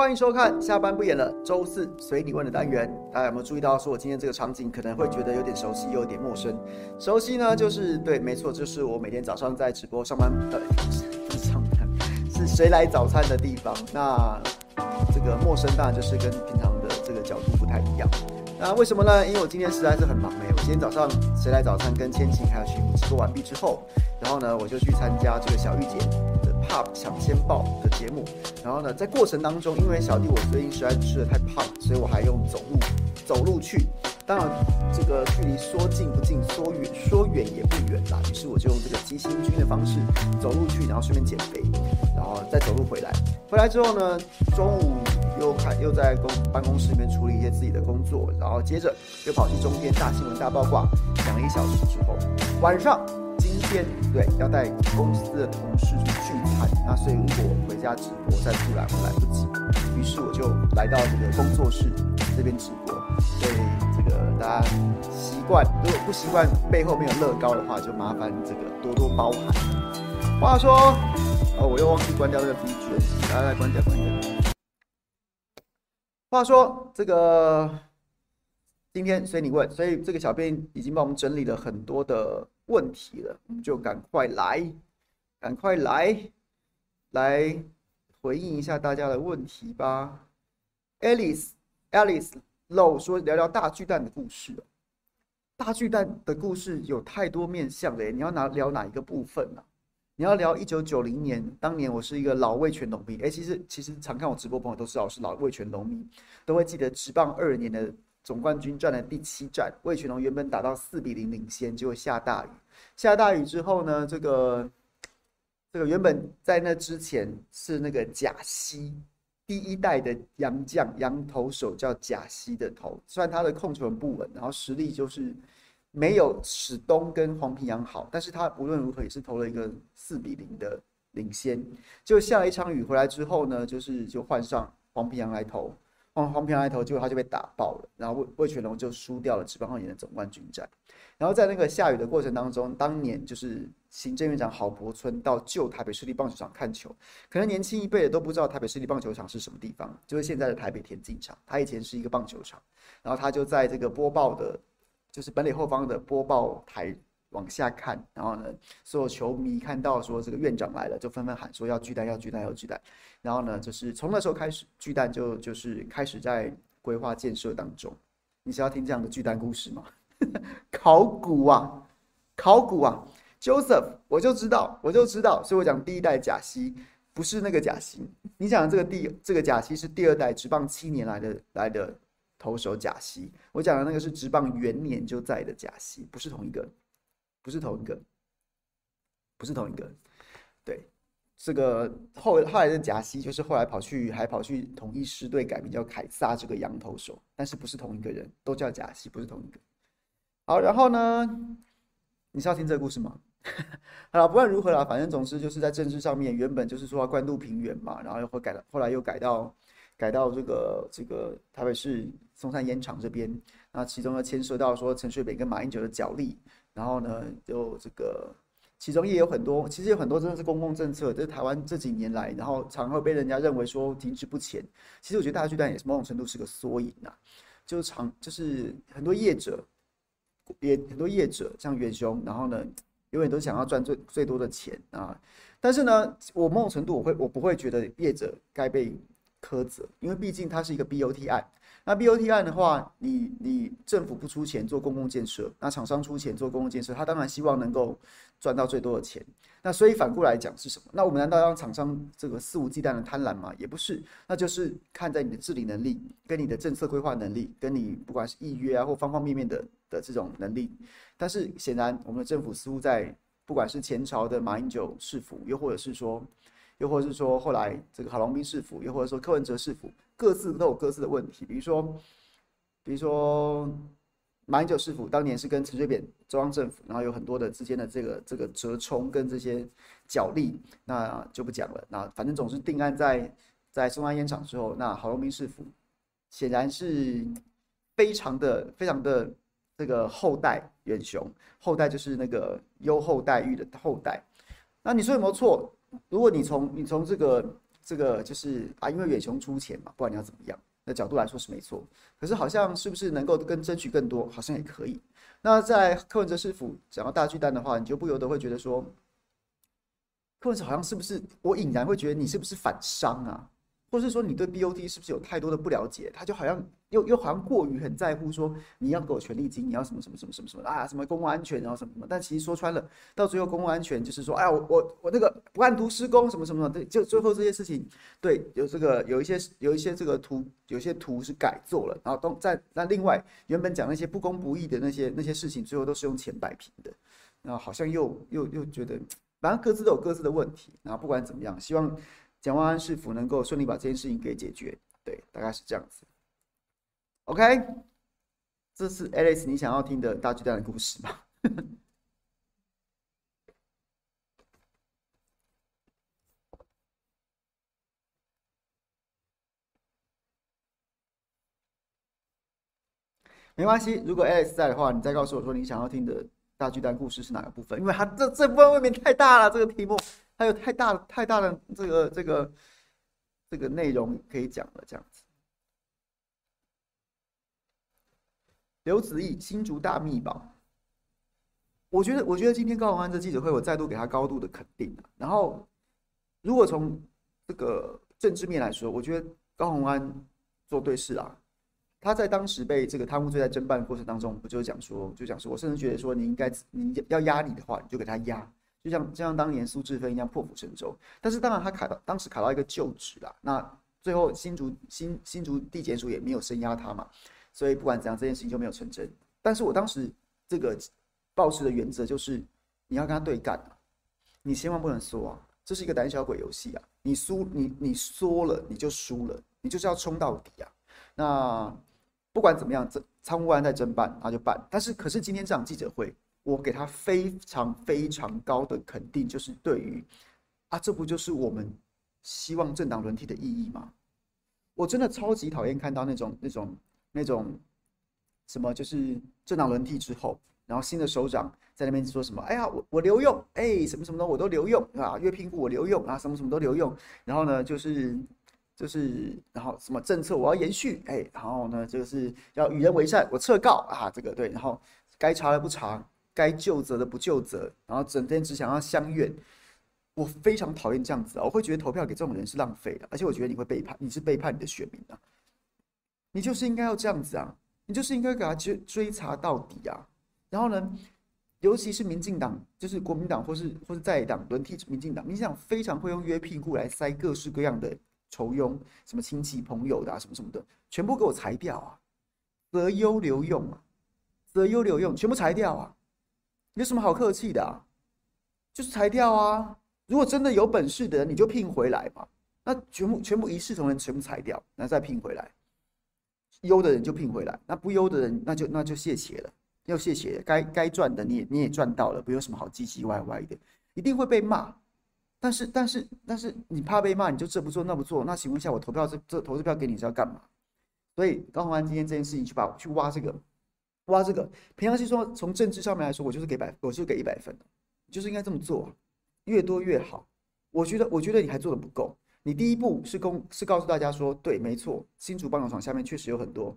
欢迎收看下班不演了，周四随你问的单元。大家有没有注意到，说我今天这个场景可能会觉得有点熟悉，又有点陌生。熟悉呢，就是对，没错，就是我每天早上在直播上班的上班，是谁来早餐的地方。那这个陌生当然就是跟平常的这个角度不太一样。那为什么呢？因为我今天实在是很忙哎，我今天早上谁来早餐跟千晴还有徐福直播完毕之后，然后呢，我就去参加这个小玉姐 Pop 抢先报的节目。然后呢，在过程当中，因为小弟我最近实在吃的太胖，所以我还用走路走路去。当然，这个距离说近不近，说远说远也不远啦。于是我就用这个急行军的方式走路去，然后顺便减肥，然后再走路回来。回来之后呢，中午又开又在公办公室里面处理一些自己的工作，然后接着又跑去中天大新闻大八卦讲了一小时之后，晚上。天对，要带公司的同事去聚餐，那所以如果回家直播再出来，我来不及。于是我就来到这个工作室这边直播。所以这个大家习惯，如果不习惯背后没有乐高的话，就麻烦这个多多包涵。话说，哦，我又忘记关掉这个 BGM，大家来关掉，关掉。话说这个今天随你问，所以这个小编已经帮我们整理了很多的。问题了，我们就赶快来，赶快来，来回应一下大家的问题吧。Alice，Alice Low 说聊聊大巨蛋的故事。大巨蛋的故事有太多面向了，你要拿聊哪一个部分呢、啊？你要聊一九九零年，当年我是一个老味全农民。哎，其实其实常看我直播朋友都知道我是老味全农民，都会记得职棒二年的。总冠军战的第七战，魏全龙原本打到四比零领先，结果下大雨。下大雨之后呢，这个这个原本在那之前是那个贾西第一代的洋将洋投手叫贾西的投，虽然他的控球很不稳，然后实力就是没有史东跟黄平洋好，但是他无论如何也是投了一个四比零的领先。就下了一场雨回来之后呢，就是就换上黄平洋来投。黄平来投，结果他就被打爆了，然后魏魏全龙就输掉了职棒二年的总冠军战。然后在那个下雨的过程当中，当年就是行政院长郝柏村到旧台北市立棒球场看球，可能年轻一辈的都不知道台北市立棒球场是什么地方，就是现在的台北田径场。他以前是一个棒球场，然后他就在这个播报的，就是本垒后方的播报台。往下看，然后呢，所有球迷看到说这个院长来了，就纷纷喊说要巨蛋，要巨蛋，要巨蛋。然后呢，就是从那时候开始，巨蛋就就是开始在规划建设当中。你是要听这样的巨蛋故事吗？考古啊，考古啊，Joseph，我就知道，我就知道，所以我讲第一代贾西不是那个贾西。你讲的这个第这个贾西是第二代职棒七年来的来的投手贾西，我讲的那个是职棒元年就在的贾西，不是同一个。不是同一个，不是同一个，对，这个后后来的贾西就是后来跑去还跑去统一师队改名叫凯撒这个洋投手，但是不是同一个人，都叫贾西，不是同一个。好，然后呢，你是要听这个故事吗？好了，不管如何啦，反正总之就是在政治上面，原本就是说要关渡平原嘛，然后又会改，后来又改到改到这个这个台北市松山烟厂这边，那其中呢牵涉到说陈水扁跟马英九的角力。然后呢，就这个，其中也有很多，其实有很多真的是公共政策，这是台湾这几年来，然后常会被人家认为说停滞不前。其实我觉得大巨蛋也是某种程度是个缩影啊，就是常就是很多业者，也很多业者像元凶，然后呢，永远都想要赚最最多的钱啊。但是呢，我某种程度我会我不会觉得业者该被苛责，因为毕竟它是一个 BOT 案。那 BOT 案的话，你你政府不出钱做公共建设，那厂商出钱做公共建设，他当然希望能够赚到最多的钱。那所以反过来讲是什么？那我们难道让厂商这个肆无忌惮的贪婪吗？也不是，那就是看在你的治理能力、跟你的政策规划能力、跟你不管是预约啊或方方面面的的这种能力。但是显然，我们的政府似乎在不管是前朝的马英九市府，又或者是说，又或者是说后来这个郝龙斌市府，又或者说柯文哲市府。各自都有各自的问题，比如说，比如说马英九市府当年是跟陈水扁中央政府，然后有很多的之间的这个这个折冲跟这些角力，那就不讲了。那反正总是定案在在松山烟厂之后，那郝龙斌市府显然是非常的非常的这个厚待远雄，厚待就是那个优厚待遇的厚待。那你说有没有错？如果你从你从这个。这个就是啊，因为远雄出钱嘛，不管你要怎么样，那角度来说是没错。可是好像是不是能够跟争取更多，好像也可以。那在柯文哲师傅讲到大巨蛋的话，你就不由得会觉得说，柯文哲好像是不是我隐然会觉得你是不是反商啊？或是说你对 BOT 是不是有太多的不了解？他就好像又又好像过于很在乎说你要给我权利金，你要什么什么什么什么什么啊，什么公共安全然后什么什么。但其实说穿了，到最后公共安全就是说，哎呀，我我我那个不按图施工什么什么的，就最后这些事情，对，有这个有一些有一些这个图，有些图是改做了，然后都在那另外原本讲那些不公不义的那些那些事情，最后都是用钱摆平的，然后好像又又又觉得，反正各自都有各自的问题。然后不管怎么样，希望。蒋万安市府能够顺利把这件事情给解决，对，大概是这样子。OK，这是 Alice 你想要听的大巨蛋的故事吗？没关系，如果 Alice 在的话，你再告诉我说你想要听的大巨蛋故事是哪个部分，因为他这这部分未免太大了，这个题目。还有太大太大的这个这个这个内容可以讲了，这样子。刘子毅新竹大秘宝，我觉得我觉得今天高虹安这记者会，我再度给他高度的肯定。然后，如果从这个政治面来说，我觉得高虹安做对事啊。他在当时被这个贪污罪在侦办过程当中，不就讲说，就讲说，我甚至觉得说，你应该你要压你的话，你就给他压。就像就像当年苏志芬一样破釜沉舟，但是当然他卡到当时卡到一个旧职啦，那最后新竹新新竹地检署也没有声压他嘛，所以不管怎样这件事情就没有成真。但是我当时这个报持的原则就是你要跟他对干啊，你千万不能说啊，这是一个胆小鬼游戏啊，你输你你缩了你就输了，你就是要冲到底啊。那不管怎么样，这贪污案在侦办，那就办。但是可是今天这场记者会。我给他非常非常高的肯定，就是对于啊，这不就是我们希望政党轮替的意义吗？我真的超级讨厌看到那种那种那种什么，就是政党轮替之后，然后新的首长在那边说什么？哎呀，我我留用，哎，什么什么的我都留用啊，月聘户我留用啊，什么什么都留用。然后呢，就是就是然后什么政策我要延续，哎，然后呢，就是要与人为善，我撤告啊，这个对，然后该查的不查。该就责的不就责，然后整天只想要相怨，我非常讨厌这样子啊！我会觉得投票给这种人是浪费的，而且我觉得你会背叛，你是背叛你的选民啊！你就是应该要这样子啊！你就是应该给他追追查到底啊！然后呢，尤其是民进党，就是国民党或是或是在党轮替民进党，民进党非常会用约聘户来塞各式各样的酬庸，什么亲戚朋友的啊，什么什么的，全部给我裁掉啊！择优留用啊，择优留用，全部裁掉啊！有什么好客气的啊？就是裁掉啊！如果真的有本事的人，你就聘回来嘛。那全部全部一视同仁，全部裁掉，然后再聘回来。优的人就聘回来，那不优的人，那就那就谢谢了，要谢谢。该该赚的你也你也赚到了，不有什么好唧唧歪歪的，一定会被骂。但是但是但是你怕被骂，你就这不做那不做。那请问一下，我投票这这投这票给你是要干嘛？所以高虹安今天这件事情，去把去挖这个。挖这个，平常心说，从政治上面来说，我就是给百，我就是给一百分，就是应该这么做，越多越好。我觉得，我觉得你还做的不够。你第一步是公，是告诉大家说，对，没错，新竹棒球场下面确实有很多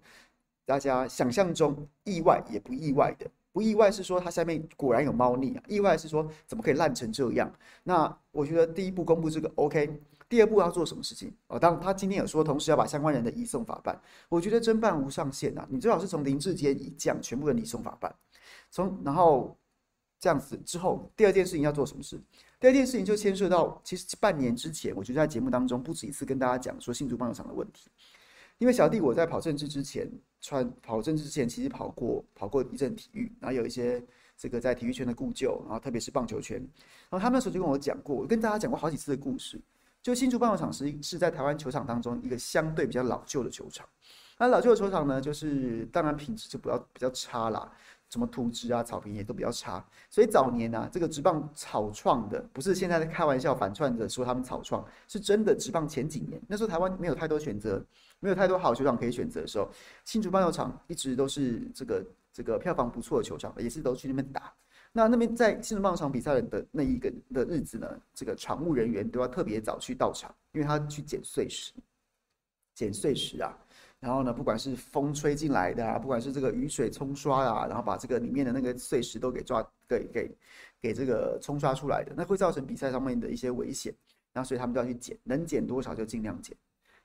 大家想象中意外也不意外的，不意外是说它下面果然有猫腻啊，意外是说怎么可以烂成这样。那我觉得第一步公布这个 OK。第二步要做什么事情？哦，当他今天有说，同时要把相关人的移送法办。我觉得侦办无上限啊！你最好是从林智坚以降，全部人移送法办。从然后这样子之后，第二件事情要做什么事？第二件事情就牵涉到，其实半年之前，我就在节目当中不止一次跟大家讲说新竹棒球场的问题。因为小弟我在跑政治之前，穿跑政治之前，其实跑过跑过一阵体育，然后有一些这个在体育圈的故旧，然后特别是棒球圈，然后他们那时候就跟我讲过，我跟大家讲过好几次的故事。就新竹棒球场是是在台湾球场当中一个相对比较老旧的球场，那老旧的球场呢，就是当然品质就比较比较差啦，什么土质啊、草坪也都比较差，所以早年啊，这个职棒草创的，不是现在在开玩笑反串着说他们草创，是真的职棒前几年，那时候台湾没有太多选择，没有太多好球场可以选择的时候，新竹棒球场一直都是这个这个票房不错的球场，也是都去那边打。那那边在新竹棒球场比赛的那一个的日子呢，这个场务人员都要特别早去到场，因为他去捡碎石，捡碎石啊。然后呢，不管是风吹进来的啊，不管是这个雨水冲刷啊，然后把这个里面的那个碎石都给抓给给给这个冲刷出来的，那会造成比赛上面的一些危险。然后所以他们都要去捡，能捡多少就尽量捡。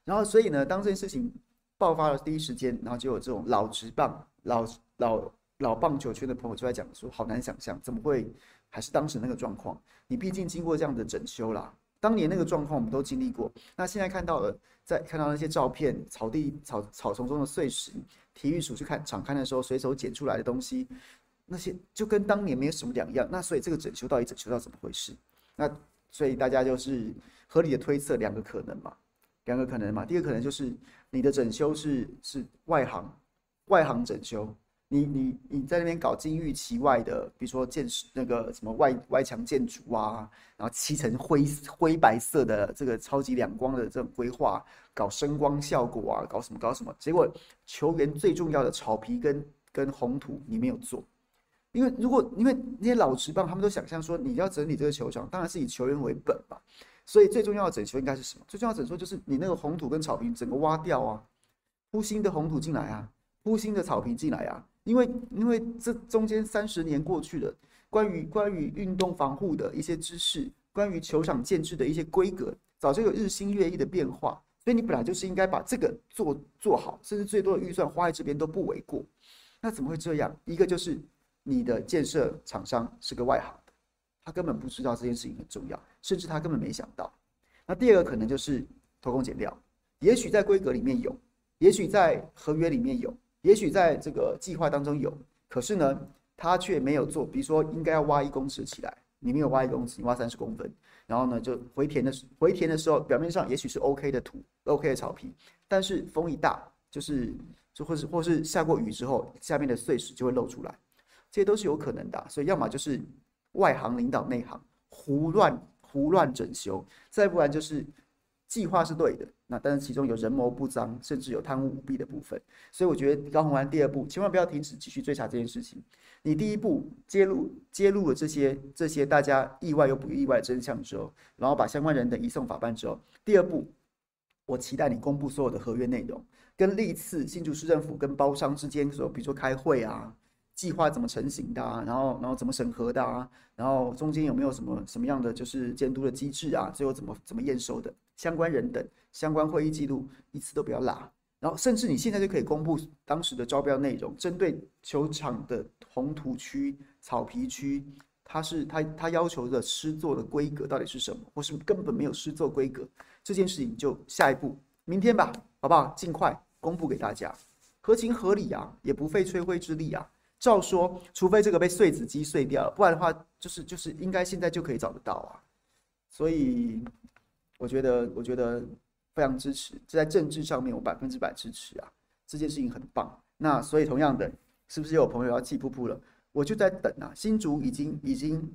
然后所以呢，当这件事情爆发的第一时间，然后就有这种老直棒、老老老棒球圈的朋友就在讲说，好难想象怎么会还是当时那个状况。你毕竟经过这样的整修啦。当年那个状况我们都经历过，那现在看到了，在看到那些照片，草地草草丛中的碎石，体育署去看场勘的时候随手捡出来的东西，那些就跟当年没有什么两样。那所以这个整修到底整修到怎么回事？那所以大家就是合理的推测两个可能嘛，两个可能嘛。第一个可能就是你的整修是是外行，外行整修。你你你在那边搞金玉其外的，比如说建那个什么外外墙建筑啊，然后漆成灰灰白色的这个超级两光的这种规划，搞声光效果啊，搞什么搞什么，结果球员最重要的草皮跟跟红土你没有做，因为如果因为那些老职棒他们都想象说你要整理这个球场，当然是以球员为本吧，所以最重要的整修应该是什么？最重要的整修就是你那个红土跟草皮整个挖掉啊，铺新的红土进来啊，铺新的草坪进来啊。因为，因为这中间三十年过去了，关于关于运动防护的一些知识，关于球场建制的一些规格，早就有日新月异的变化。所以你本来就是应该把这个做做好，甚至最多的预算花在这边都不为过。那怎么会这样？一个就是你的建设厂商是个外行，他根本不知道这件事情很重要，甚至他根本没想到。那第二个可能就是偷工减料，也许在规格里面有，也许在合约里面有。也许在这个计划当中有，可是呢，他却没有做。比如说，应该要挖一公尺起来，你没有挖一公尺，你挖三十公分，然后呢，就回填的回填的时候，表面上也许是 OK 的土，OK 的草皮，但是风一大，就是就或是或是下过雨之后，下面的碎石就会露出来，这些都是有可能的。所以，要么就是外行领导内行，胡乱胡乱整修，再不然就是。计划是对的，那但是其中有人谋不臧，甚至有贪污舞弊的部分，所以我觉得高虹安第二步千万不要停止继续追查这件事情。你第一步揭露揭露了这些这些大家意外又不意外真相之后，然后把相关人等移送法办之后，第二步，我期待你公布所有的合约内容，跟历次新竹市政府跟包商之间说，比如说开会啊。计划怎么成型的啊？然后，然后怎么审核的啊？然后中间有没有什么什么样的就是监督的机制啊？最后怎么怎么验收的？相关人等相关会议记录一次都不要落。然后，甚至你现在就可以公布当时的招标内容，针对球场的红土区、草皮区，它是它它要求的施作的规格到底是什么？或是根本没有施作规格？这件事情就下一步明天吧，好不好？尽快公布给大家，合情合理啊，也不费吹灰之力啊。照说，除非这个被碎纸机碎掉了，不然的话，就是就是应该现在就可以找得到啊。所以，我觉得我觉得非常支持，这在政治上面我百分之百支持啊。这件事情很棒。那所以同样的，是不是有朋友要气噗噗了？我就在等啊。新竹已经已经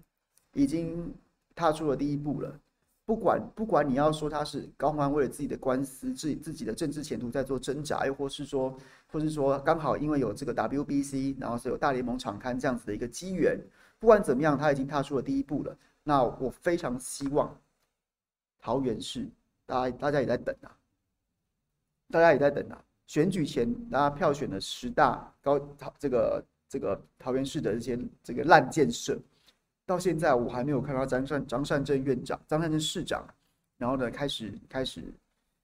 已经踏出了第一步了。不管不管你要说他是高欢为了自己的官司、自己自己的政治前途在做挣扎，又或是说，或是说刚好因为有这个 WBC，然后是有大联盟场刊这样子的一个机缘，不管怎么样，他已经踏出了第一步了。那我非常希望桃园市，大家大家也在等啊，大家也在等啊。选举前大家票选了十大高这个这个桃园市的这些这个烂建设。到现在我还没有看到张善张善政院长、张善政市长，然后呢，开始开始，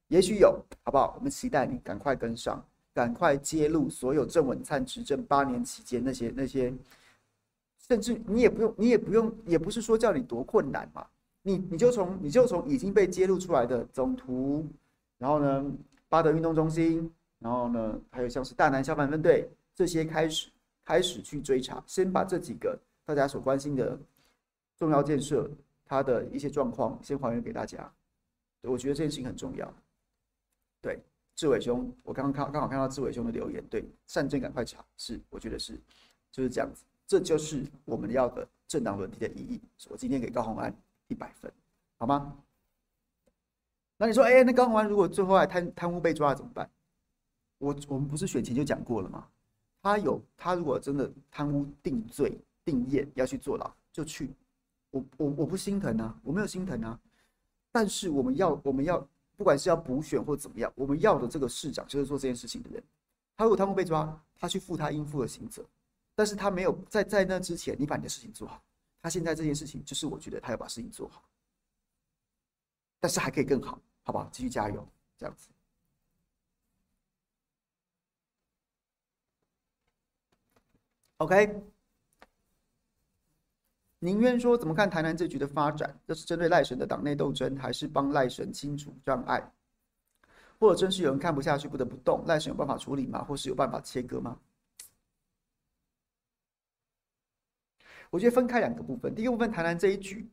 也许有，好不好？我们期待你赶快跟上，赶快揭露所有郑文灿执政八年期间那些那些，甚至你也不用，你也不用，也不是说叫你多困难嘛，你你就从你就从已经被揭露出来的总图，然后呢，八德运动中心，然后呢，还有像是大南消防分队这些开始开始去追查，先把这几个。大家所关心的重要建设，它的一些状况，先还原给大家。我觉得这件事情很重要。对，志伟兄，我刚刚看刚好看到志伟兄的留言，对，善政赶快查，是，我觉得是，就是这样子，这就是我们要的政党轮替的意义。我今天给高虹安一百分，好吗？那你说，哎，那高虹安如果最后还贪贪污被抓了怎么办？我我们不是选前就讲过了吗？他有，他如果真的贪污定罪。定谳要去坐牢，就去。我我我不心疼啊，我没有心疼啊。但是我们要我们要不管是要补选或怎么样，我们要的这个市长就是做这件事情的人。他如果他们被抓，他去负他应负的刑责。但是他没有在在那之前，你把你的事情做好。他现在这件事情，就是我觉得他要把事情做好，但是还可以更好，好不好？继续加油，这样子。OK，宁愿说怎么看台南这局的发展？这是针对赖神的党内斗争，还是帮赖神清除障碍？或者真是有人看不下去，不得不动？赖神有办法处理吗？或是有办法切割吗？我觉得分开两个部分。第一个部分，台南这一局，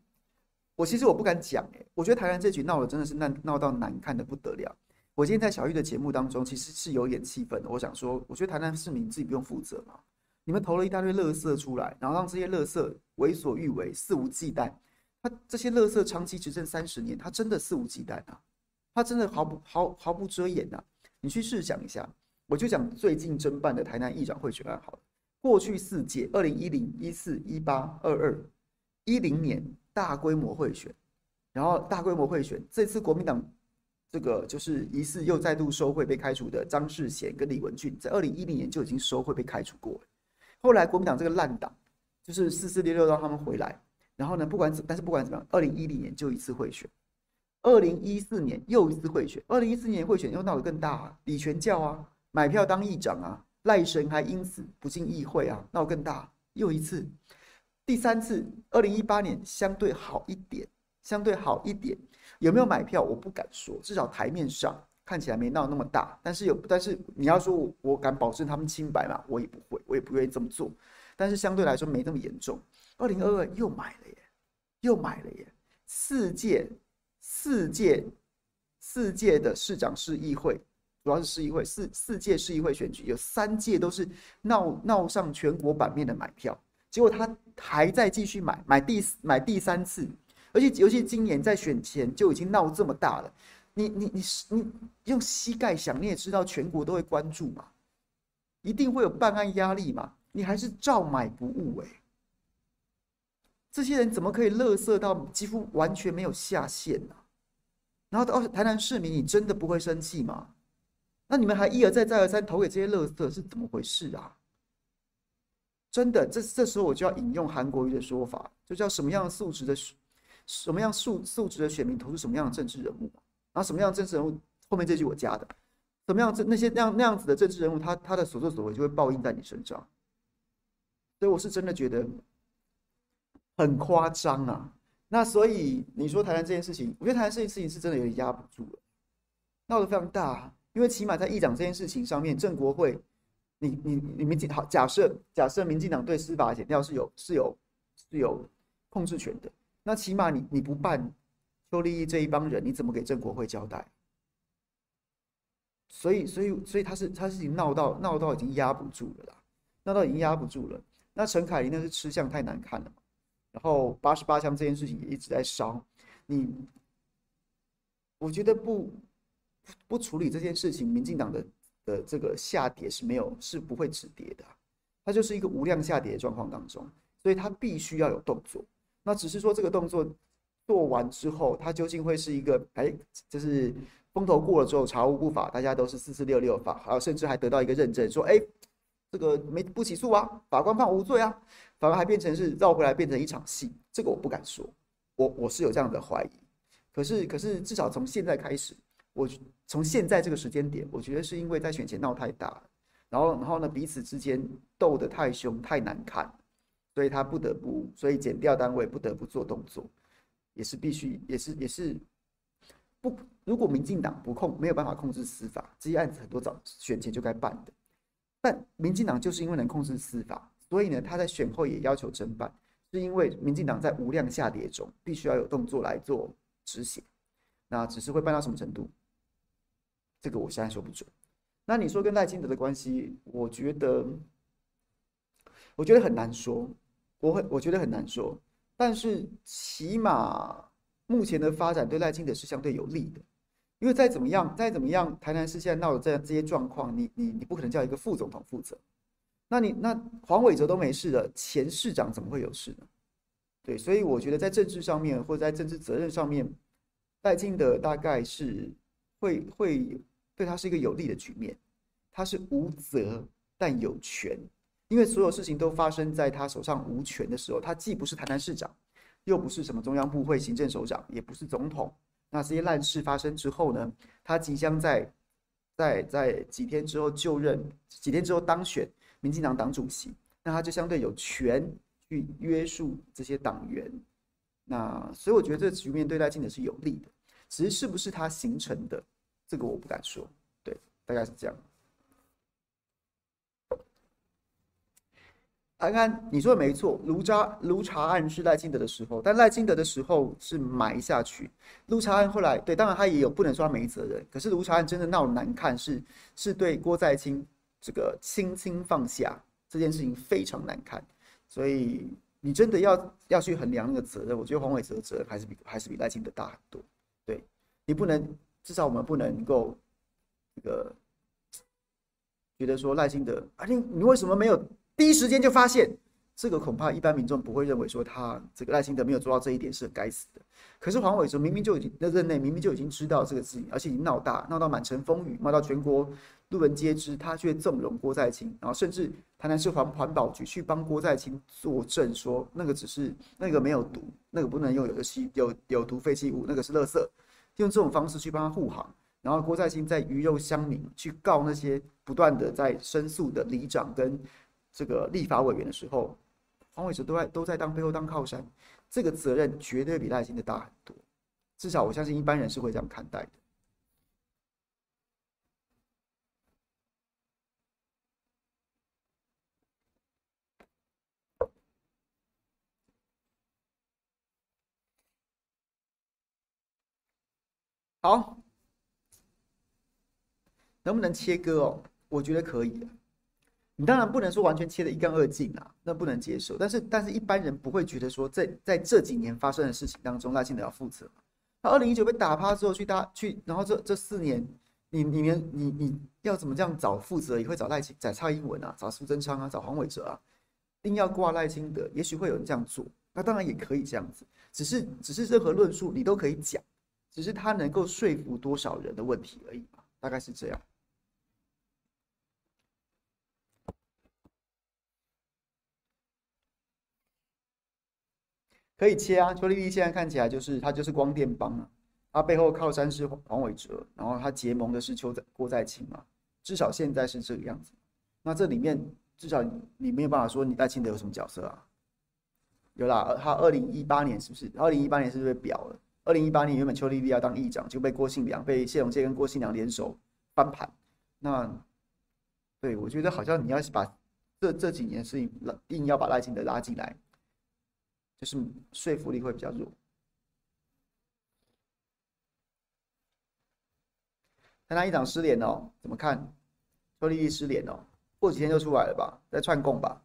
我其实我不敢讲，哎，我觉得台南这局闹的真的是闹闹到难看的不得了。我今天在小玉的节目当中，其实是有点气愤的。我想说，我觉得台南市民自己不用负责嘛，你们投了一大堆垃圾出来，然后让这些垃圾为所欲为、肆无忌惮。他这些垃圾长期执政三十年，他真的肆无忌惮啊，他真的毫不毫毫不遮掩呐。你去试想一下，我就讲最近侦办的台南议长贿选案好了。过去四届，二零一零、一四、一八、二二、一零年大规模贿选，然后大规模贿选，这次国民党这个就是疑似又再度收贿被开除的张世贤跟李文俊，在二零一零年就已经收贿被开除过了。后来国民党这个烂党就是四四六六让他们回来，然后呢，不管怎，但是不管怎么样，二零一零年就一次贿选，二零一四年又一次贿选，二零一四年贿选又闹得更大啊，李全教啊，买票当议长啊。赖神还因此不进议会啊，闹更大，又一次，第三次，二零一八年相对好一点，相对好一点，有没有买票？我不敢说，至少台面上看起来没闹那么大，但是有，但是你要说我，我敢保证他们清白吗？我也不会，我也不愿意这么做，但是相对来说没那么严重。二零二二又买了耶，又买了耶，四届，四届，四届的市长市议会。主要是市议会四四届市议会选举，有三届都是闹闹上全国版面的买票，结果他还在继续买，买第买第三次，而且尤其今年在选前就已经闹这么大了，你你你你用膝盖想，你也知道全国都会关注嘛，一定会有办案压力嘛，你还是照买不误哎，这些人怎么可以乐色到几乎完全没有下限呢？然后到台南市民，你真的不会生气吗？那你们还一而再、再而三投给这些乐色是怎么回事啊？真的，这这时候我就要引用韩国瑜的说法，就叫什么样的素质的什么样素素质的选民投出什么样的政治人物，然后什么样政治人物后面这句我加的，什么样这那些那样那样子的政治人物，他他的所作所为就会报应在你身上。所以我是真的觉得很夸张啊。那所以你说台南这件事情，我觉得台南这件事情是真的有点压不住了，闹得非常大。因为起码在议长这件事情上面，郑国会，你你你民进好，假设假设民进党对司法检调是有是有是有控制权的，那起码你你不办邱立义这一帮人，你怎么给郑国会交代？所以所以所以他是他是已经闹到闹到已经压不住了啦，闹到已经压不住了。那陈凯琳那是吃相太难看了嘛，然后八十八枪这件事情也一直在烧，你我觉得不。不处理这件事情，民进党的的这个下跌是没有是不会止跌的，它就是一个无量下跌的状况当中，所以它必须要有动作。那只是说这个动作做完之后，它究竟会是一个哎，就是风头过了之后查无不法，大家都是四四六六法，还有甚至还得到一个认证，说哎，这个没不起诉啊，法官判无罪啊，反而还变成是绕回来变成一场戏，这个我不敢说，我我是有这样的怀疑。可是可是至少从现在开始。我从现在这个时间点，我觉得是因为在选前闹太大，然后然后呢，彼此之间斗得太凶太难看，所以他不得不，所以减掉单位不得不做动作，也是必须，也是也是不，如果民进党不控没有办法控制司法，这些案子很多早选前就该办的，但民进党就是因为能控制司法，所以呢，他在选后也要求侦办，是因为民进党在无量下跌中，必须要有动作来做止血，那只是会办到什么程度？这个我现在说不准。那你说跟赖清德的关系，我觉得，我觉得很难说。我会，我觉得很难说。但是起码目前的发展对赖清德是相对有利的，因为再怎么样，再怎么样，台南市现在闹的这样这些状况，你你你不可能叫一个副总统负责。那你那黄伟哲都没事了，前市长怎么会有事呢？对，所以我觉得在政治上面或者在政治责任上面，赖清德大概是会会对他是一个有利的局面。他是无责但有权，因为所有事情都发生在他手上无权的时候，他既不是台南市长，又不是什么中央部会行政首长，也不是总统。那这些烂事发生之后呢，他即将在在在几天之后就任，几天之后当选。民进党党主席，那他就相对有权去约束这些党员。那所以我觉得这个局面对赖清德是有利的，只是是不是他形成的，这个我不敢说。对，大概是这样。安安，你说的没错，卢查卢查案是赖清德的时候，但赖清德的时候是埋下去。卢查案后来，对，当然他也有不能说他没责任，可是卢查案真的闹得难看是，是是对郭在清。这个轻轻放下这件事情非常难看，所以你真的要要去衡量那个责任，我觉得黄伟哲的责任还是比还是比赖清德大很多。对，你不能，至少我们不能够这个觉得说赖清德啊，你你为什么没有第一时间就发现？这个恐怕一般民众不会认为说他这个赖清德没有做到这一点是该死的。可是黄伟哲明明就已经在任内明明就已经知道这个事情，而且已经闹大，闹到满城风雨，闹到全国路人皆知，他却纵容郭在清，然后甚至台南市环环保局去帮郭在清作证说那个只是那个没有毒，那个不能用有的吸有有毒废弃物，那个是垃圾，用这种方式去帮他护航。然后郭在清在鱼肉乡民去告那些不断的在申诉的里长跟这个立法委员的时候。黄伟哲都在都在当背后当靠山，这个责任绝对比赖清德大很多，至少我相信一般人是会这样看待的。好，能不能切割哦？我觉得可以。你当然不能说完全切得一干二净啊，那不能接受。但是，但是一般人不会觉得说在，在在这几年发生的事情当中，赖清德要负责。他二零一九被打趴之后去搭去，然后这这四年，你你你你你要怎么这样找负责？也会找赖清找蔡英文啊，找苏贞昌啊，找黄伟哲啊，硬要挂赖清德，也许会有人这样做。那当然也可以这样子，只是只是任何论述你都可以讲，只是他能够说服多少人的问题而已嘛，大概是这样。可以切啊，邱丽丽现在看起来就是他就是光电帮啊，他背后靠山是黄伟哲，然后他结盟的是邱在郭在清嘛，至少现在是这个样子。那这里面至少你没有办法说你赖清德有什么角色啊？有啦，他二零一八年是不是？二零一八年是不是被表了？二零一八年原本邱丽丽要当议长，就被郭信良被谢龙介跟郭信良联手翻盘。那对我觉得好像你要是把这这几年事情硬要把赖清德拉进来。就是说服力会比较弱。台南议长失联哦，怎么看？邱莉莉失联哦，过几天就出来了吧，在串供吧，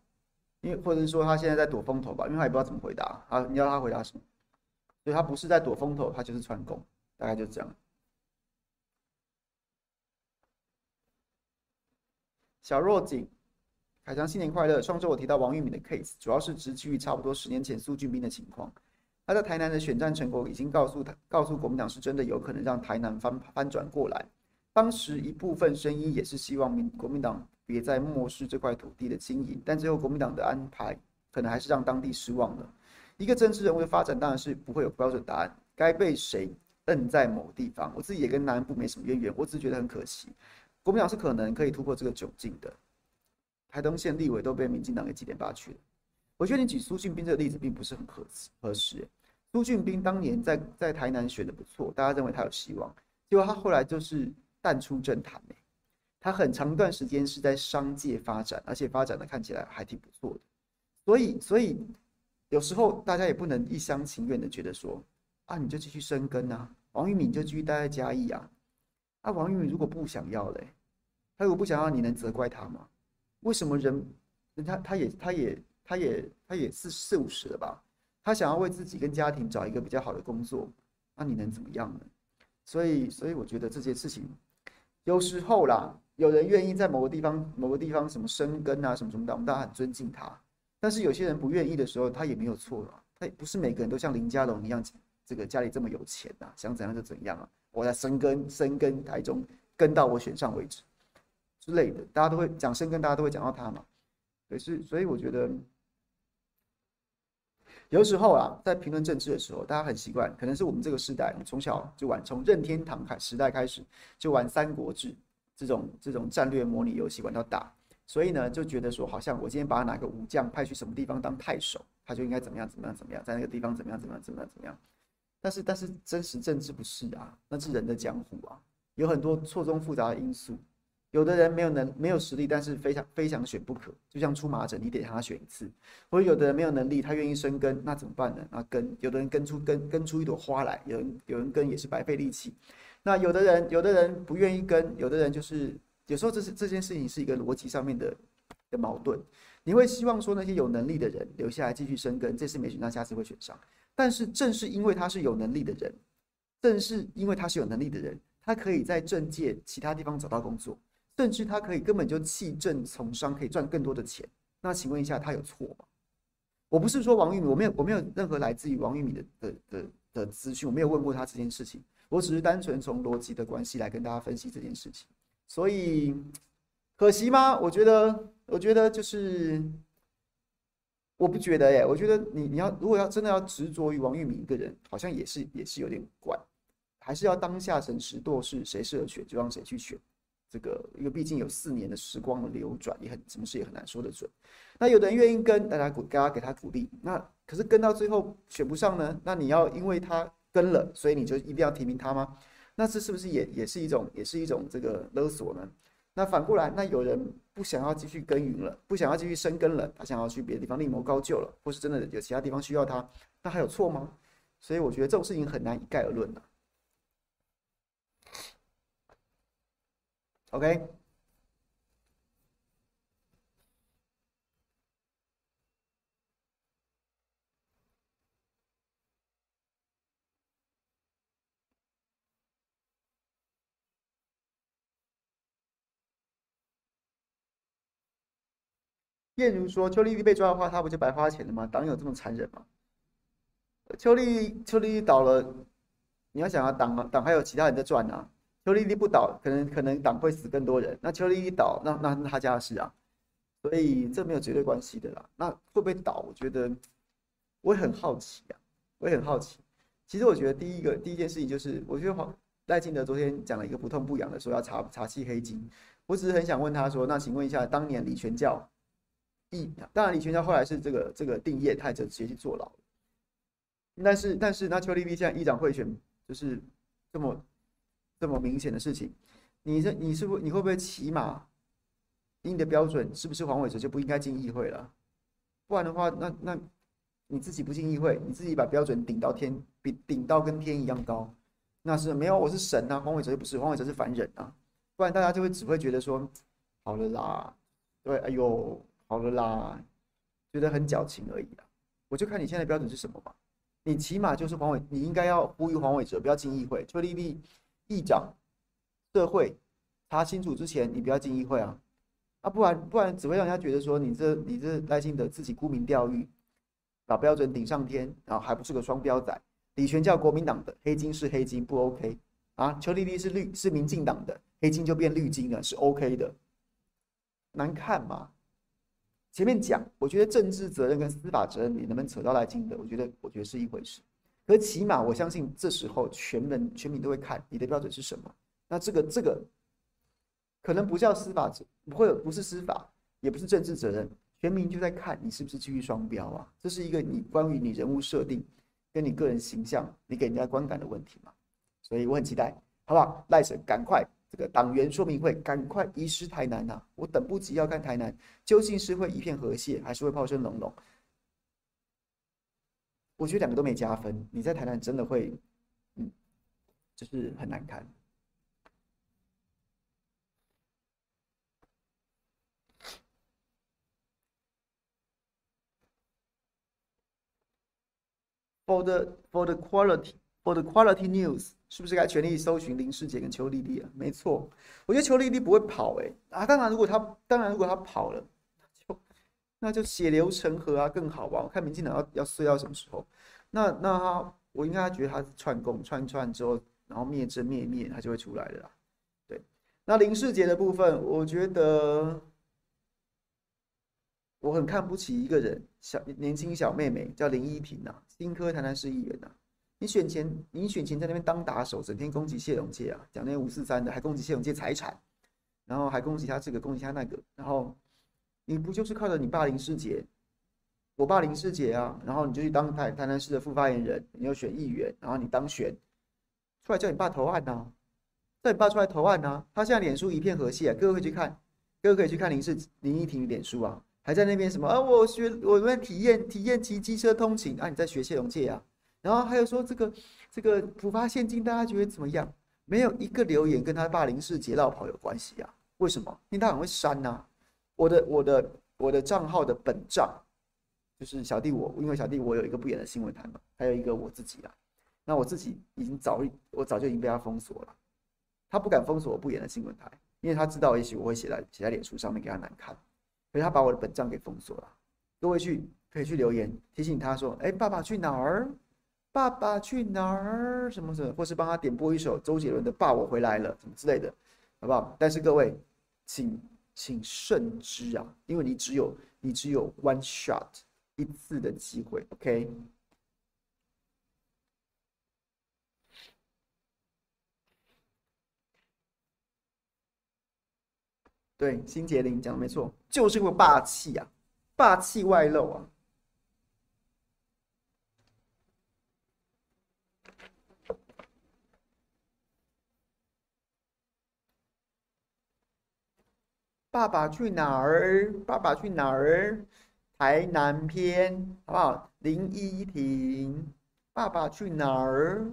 因为或者是说他现在在躲风头吧，因为他也不知道怎么回答啊。你要他回答什么？所以他不是在躲风头，他就是串供，大概就这样。小若锦。凯强新年快乐！上周我提到王玉敏的 case，主要是直基于差不多十年前苏俊斌的情况。他在台南的选战成果已经告诉他，告诉国民党是真的有可能让台南翻翻转过来。当时一部分声音也是希望民国民党别再漠视这块土地的经营，但最后国民党的安排可能还是让当地失望了。一个政治人物的发展当然是不会有标准答案，该被谁摁在某地方。我自己也跟南部没什么渊源，我只是觉得很可惜。国民党是可能可以突破这个窘境的。台东县立委都被民进党给几点八去了。我觉得你举苏俊斌这个例子并不是很合适合适。苏俊斌当年在在台南选的不错，大家认为他有希望，结果他后来就是淡出政坛。他很长一段时间是在商界发展，而且发展的看起来还挺不错的。所以，所以有时候大家也不能一厢情愿的觉得说啊，你就继续生根啊，王玉敏就继续待在嘉义啊。啊，王玉敏如果不想要嘞，他如果不想要，你能责怪他吗？为什么人，人家他也他也他也他也四四五十了吧？他想要为自己跟家庭找一个比较好的工作，那你能怎么样呢？所以，所以我觉得这件事情有时候啦，有人愿意在某个地方、某个地方什么生根啊，什么什么的，我们大家很尊敬他。但是有些人不愿意的时候，他也没有错啊。他也不是每个人都像林佳龙一样，这个家里这么有钱啊，想怎样就怎样啊。我在生根，生根台中，跟到我选上为止之类的，大家都会讲生根，大家都会讲到他嘛。可是，所以我觉得。有时候啊，在评论政治的时候，大家很习惯，可能是我们这个时代，从小就玩，从任天堂开时代开始就玩《三国志》这种这种战略模拟游戏玩到大，所以呢，就觉得说，好像我今天把哪个武将派去什么地方当太守，他就应该怎么样怎么样怎么样，在那个地方怎么样怎么样怎么样怎么样。但是，但是真实政治不是啊，那是人的江湖啊，有很多错综复杂的因素。有的人没有能没有实力，但是非常非常选不可，就像出麻疹，你得让他选一次。或者有的人没有能力，他愿意生根，那怎么办呢？那根有的人根出根根出一朵花来，有人有人根也是白费力气。那有的人有的人不愿意根，有的人就是有时候这是这件事情是一个逻辑上面的的矛盾。你会希望说那些有能力的人留下来继续生根，这次没选上，下次会选上。但是正是因为他是有能力的人，正是因为他是有能力的人，他可以在政界其他地方找到工作。甚至他可以根本就弃政从商，可以赚更多的钱。那请问一下，他有错吗？我不是说王玉米，我没有，我没有任何来自于王玉米的的的的资讯，我没有问过他这件事情。我只是单纯从逻辑的关系来跟大家分析这件事情。所以可惜吗？我觉得，我觉得就是我不觉得耶。我觉得你你要如果要真的要执着于王玉米一个人，好像也是也是有点怪。还是要当下审时度势，谁适合选就让谁去选。这个，因为毕竟有四年的时光的流转，也很什么事也很难说得准。那有的人愿意跟大家鼓，大家给他鼓励。那可是跟到最后选不上呢？那你要因为他跟了，所以你就一定要提名他吗？那这是不是也也是一种，也是一种这个勒索呢？那反过来，那有人不想要继续耕耘了，不想要继续生根了，他想要去别的地方另谋高就了，或是真的有其他地方需要他，那还有错吗？所以我觉得这种事情很难一概而论的。OK，燕如说：“邱丽丽被抓的话，他不就白花钱了吗？党有这么残忍吗？”邱丽邱丽丽倒了，你要想啊，党党还有其他人在赚啊。邱莉莉不倒，可能可能党会死更多人。那邱莉莉倒，那那是他家的事啊，所以这没有绝对关系的啦。那会不会倒？我觉得我也很好奇啊，我也很好奇。其实我觉得第一个第一件事情就是，我觉得黄赖清德昨天讲了一个不痛不痒的，说要查查缉黑金。我只是很想问他说，那请问一下，当年李全教一，当然李全教后来是这个这个定业，他就直接去坐牢。但是但是那邱莉莉现在议长贿选就是这么。这么明显的事情，你这你是不是你会不会起码，以你的标准是不是黄伟哲就不应该进议会了？不然的话，那那你自己不进议会，你自己把标准顶到天，比顶到跟天一样高，那是没有我是神啊，黄伟哲又不是，黄伟哲是凡人啊，不然大家就会只会觉得说，好了啦，对，哎呦，好了啦，觉得很矫情而已啊。我就看你现在的标准是什么吧，你起码就是黄伟，你应该要呼吁黄伟哲不要进议会，邱丽丽。议长，社会查清楚之前，你不要进议会啊！啊，不然不然只会让人家觉得说你这你这赖清德自己沽名钓誉，把标准顶上天，然后还不是个双标仔。李全教国民党的黑金是黑金，不 OK 啊？邱丽丽是绿是民进党的黑金就变绿金了，是 OK 的，难看吗？前面讲，我觉得政治责任跟司法责任，你能不能扯到赖清德？我觉得我觉得是一回事。可起码我相信，这时候全民全民都会看你的标准是什么。那这个这个可能不叫司法责，不会不是司法，也不是政治责任，全民就在看你是不是继续双标啊。这是一个你关于你人物设定跟你个人形象，你给人家观感的问题嘛。所以我很期待，好不好？赖神赶快这个党员说明会赶快移师台南呐、啊！我等不及要看台南究竟是会一片和谐，还是会炮声隆隆。我觉得两个都没加分，你在台南真的会，嗯，就是很难看。For the for the quality for the quality news, 是不是该全力搜寻林世杰跟邱丽丽啊？没错，我觉得邱丽丽不会跑哎、啊！当然，如果他当然如果他跑了，那就血流成河啊，更好吧？我看民进党要要衰到什么时候？那那他，我应该觉得他是串供串串之后，然后灭真灭灭，他就会出来的啦。对，那林世杰的部分，我觉得我很看不起一个人，小年轻小妹妹叫林依婷啊，新科台南市议员呐、啊。你选前，你选前在那边当打手，整天攻击谢龙介啊，讲那些五四三的，还攻击谢龙介财产，然后还攻击他这个，攻击他那个，然后你不就是靠着你爸林世杰，我爸林世杰啊，然后你就去当台台南市的副发言人，你又选议员，然后你当选，出来叫你爸投案呐、啊，叫你爸出来投案呐、啊，他现在脸书一片和谐啊，各位可以去看，各位可以去看林士林依婷脸书啊，还在那边什么啊，我学我们体验体验骑机车通勤啊，你在学谢龙介啊。然后还有说这个这个普发现金，大家觉得怎么样？没有一个留言跟他霸林世杰落跑有关系啊？为什么？因为他很会删呐、啊。我的我的我的账号的本账就是小弟我，因为小弟我有一个不演的新闻台嘛，还有一个我自己啊。那我自己已经早我早就已经被他封锁了，他不敢封锁我不演的新闻台，因为他知道也许我会写在写在脸书上面给他难看，所以他把我的本账给封锁了。各位去可以去留言提醒他说：“哎，爸爸去哪儿？”爸爸去哪儿？什么什么，或是帮他点播一首周杰伦的《爸我回来了》什么之类的，好不好？但是各位，请请慎之啊，因为你只有你只有 one shot 一次的机会，OK？对，新杰林讲的没错，就是个霸气啊，霸气外露啊。爸爸去哪儿？爸爸去哪儿？台南篇，好不好？林依婷，爸爸去哪儿？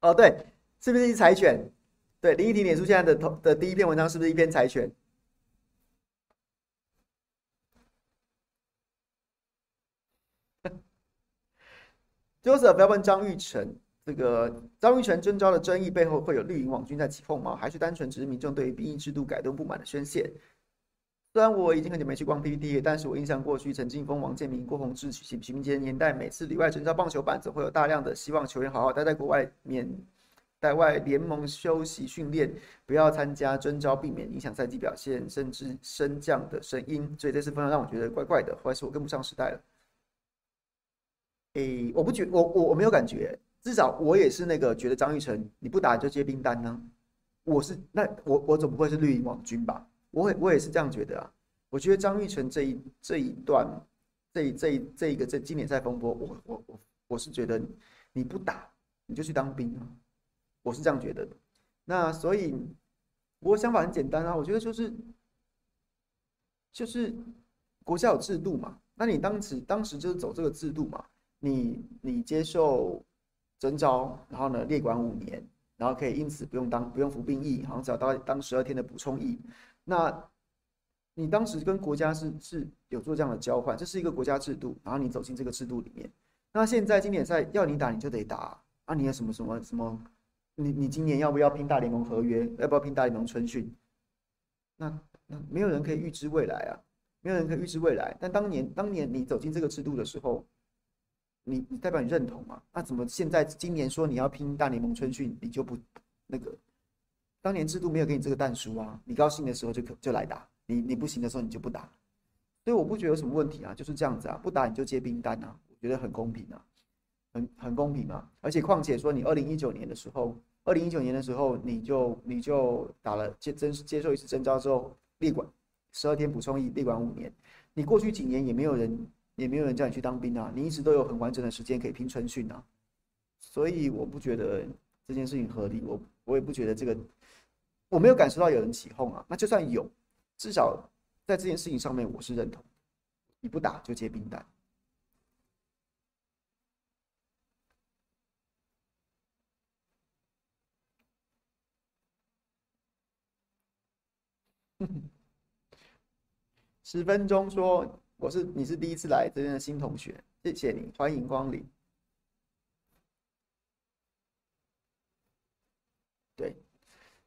哦，对，是不是一柴犬？对，林依婷脸书现在的头的第一篇文章是不是一篇柴犬？Joseph 不要问张玉成。这个张玉成征召的争议背后会有绿营网军在起哄吗？还是单纯只是民众对于兵役制度改动不满的宣泄？虽然我已经很久没去逛 PTT，但是我印象过去陈金峰、王建民、郭泓志、许许明杰年代，每次里外征召棒球板，总会有大量的希望球员好好待在国外，免待外联盟休息训练，不要参加征召，避免影响赛季表现，甚至升降的声音。所以这次分让我觉得怪怪的，或者是我跟不上时代了。诶，我不觉我我我没有感觉。至少我也是那个觉得张玉成你不打就接兵单呢，我是那我我总不会是绿营网军吧？我也我也是这样觉得啊。我觉得张玉成这一这一段这一这一这一个这经典赛风波，我我我我是觉得你不打你就去当兵啊，我是这样觉得的。那所以我想法很简单啊，我觉得就是就是国家有制度嘛，那你当时当时就是走这个制度嘛，你你接受。征召，然后呢，列管五年，然后可以因此不用当不用服兵役，好像只要当当十二天的补充役。那，你当时跟国家是是有做这样的交换，这是一个国家制度，然后你走进这个制度里面。那现在经典赛要你打你就得打，啊，你有什么什么什么？你你今年要不要拼大联盟合约？要不要拼大联盟春训？那那没有人可以预知未来啊，没有人可以预知未来。但当年当年你走进这个制度的时候。你你代表你认同吗？那怎么现在今年说你要拼大联盟春训，你就不那个？当年制度没有给你这个但书啊，你高兴的时候就可就来打，你你不行的时候你就不打，所以我不觉得有什么问题啊，就是这样子啊，不打你就接兵单啊，我觉得很公平啊，很很公平啊，而且况且说你二零一九年的时候，二零一九年的时候你就你就打了接真接受一次征召之后，列管十二天补充役，列管五年，你过去几年也没有人。也没有人叫你去当兵啊，你一直都有很完整的时间可以拼春训啊，所以我不觉得这件事情合理，我我也不觉得这个，我没有感受到有人起哄啊，那就算有，至少在这件事情上面我是认同，你不打就接兵单。十分钟说。我是你是第一次来这边的新同学，谢谢你，欢迎光临。对，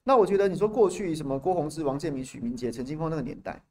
那我觉得你说过去什么郭宏志、王建民、许明杰、陈金峰那个年代，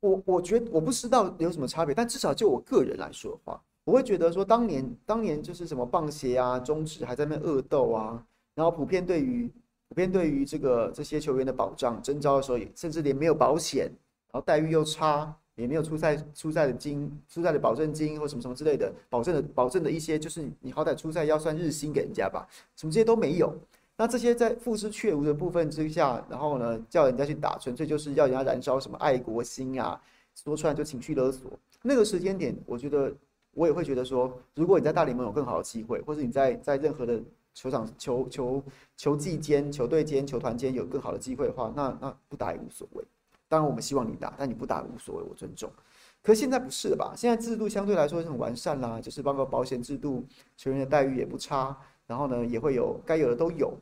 我我觉得我不知道有什么差别，但至少就我个人来说的话，我会觉得说当年当年就是什么棒协啊、中职还在那恶斗啊，然后普遍对于普遍对于这个这些球员的保障征招的时候也，甚至连没有保险，然后待遇又差。也没有出赛出赛的金出赛的保证金或什么什么之类的保证的保证的一些，就是你好歹出赛要算日薪给人家吧，什么这些都没有。那这些在付之阙如的部分之下，然后呢，叫人家去打，纯粹就是要人家燃烧什么爱国心啊，说出来就情绪勒索。那个时间点，我觉得我也会觉得说，如果你在大联盟有更好的机会，或者你在在任何的球场、球球球季间、球队间、球团间有更好的机会的话，那那不打也无所谓。当然我们希望你打，但你不打无所谓，我尊重。可是现在不是了吧？现在制度相对来说是很完善啦，就是包括保险制度，球员的待遇也不差。然后呢，也会有该有的都有，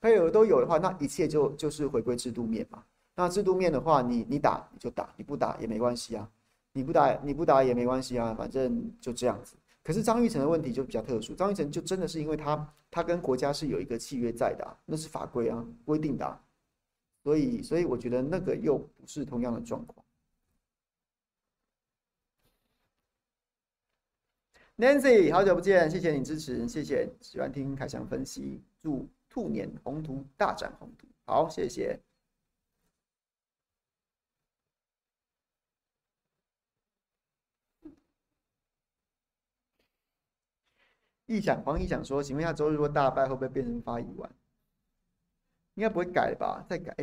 该有的都有的话，那一切就就是回归制度面嘛。那制度面的话，你你打你就打，你不打也没关系啊，你不打你不打也没关系啊，反正就这样子。可是张玉成的问题就比较特殊，张玉成就真的是因为他他跟国家是有一个契约在的啊，那是法规啊规定的啊，所以所以我觉得那个又不是同样的状况。Nancy，好久不见，谢谢你支持，谢谢喜欢听凯翔分析，祝兔年宏图大展宏图，好，谢谢。异想黄异想说，请问一下，周日如果大败，会不会变成发一万？应该不会改吧？再改，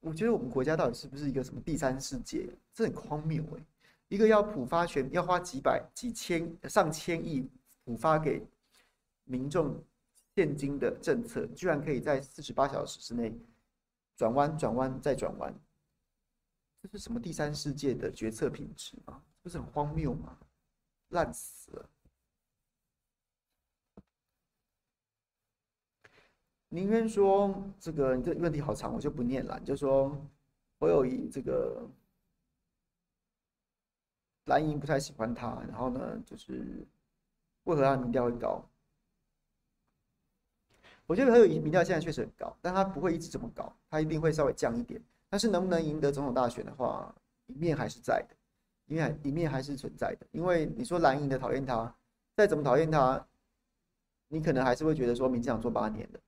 我觉得我们国家到底是不是一个什么第三世界？这很荒谬哎。一个要普发全，要花几百、几千、上千亿普发给民众现金的政策，居然可以在四十八小时之内转弯、转弯再转弯，这是什么第三世界的决策品质吗？不是很荒谬吗？烂死了！宁愿说这个，你这问题好长，我就不念了。你就说侯友宜这个。蓝营不太喜欢他，然后呢，就是为何他民调会高？我觉得他有民调现在确实很高，但他不会一直这么高，他一定会稍微降一点。但是能不能赢得总统大选的话，一面还是在的，一面一面还是存在的。因为你说蓝营的讨厌他，再怎么讨厌他，你可能还是会觉得说，民进党做八年的，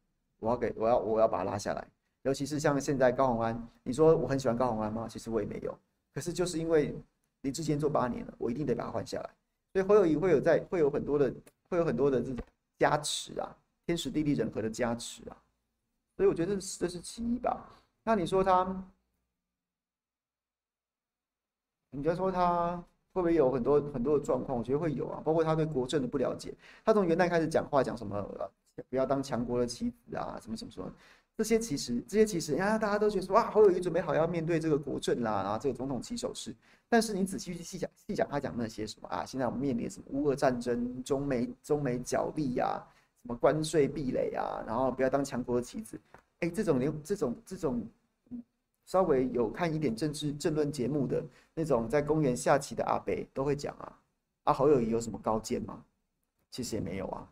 我要给我要我要把他拉下来。尤其是像现在高虹安，你说我很喜欢高虹安吗？其实我也没有，可是就是因为。你之前做八年了，我一定得把它换下来。所以侯友谊会有在，会有很多的，会有很多的这种加持啊，天时地利人和的加持啊。所以我觉得这是这是其一吧。那你说他，你就说他会不会有很多很多的状况？我觉得会有啊，包括他对国政的不了解。他从元旦开始讲话，讲什么不要当强国的棋子啊，什么什么什么。这些其实，这些其实，啊，大家都觉得说，哇，侯友谊准备好要面对这个国政啦，然后这个总统起手式。但是你仔细去细讲，细讲他讲那些什么啊？现在我们面临什么乌俄战争、中美中美角力呀，什么关税壁垒啊，然后不要当强国的棋子。哎，这种连这种这种稍微有看一点政治政论节目的那种在公园下棋的阿伯都会讲啊。啊，侯友谊有什么高见吗？其实也没有啊。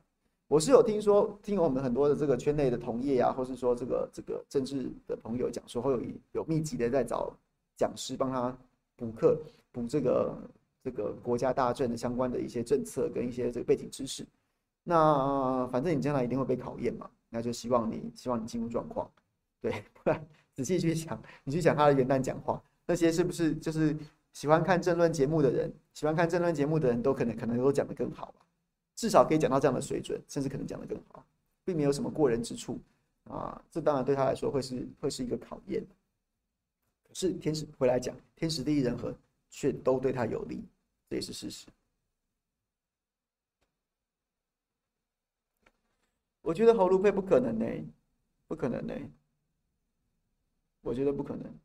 我是有听说，听我们很多的这个圈内的同业啊，或是说这个这个政治的朋友讲说，会有有密集的在找讲师帮他补课，补这个这个国家大政的相关的一些政策跟一些这个背景知识。那反正你将来一定会被考验嘛，那就希望你希望你进入状况，对，不然仔细去想，你去想他的元旦讲话，那些是不是就是喜欢看政论节目的人，喜欢看政论节目的人都可能可能都讲得更好吧。至少可以讲到这样的水准，甚至可能讲得更好，并没有什么过人之处啊。这当然对他来说会是会是一个考验。可是天时回来讲，天时地利人和却都对他有利，这也是事实。我觉得侯卢配不可能呢，不可能呢，我觉得不可能。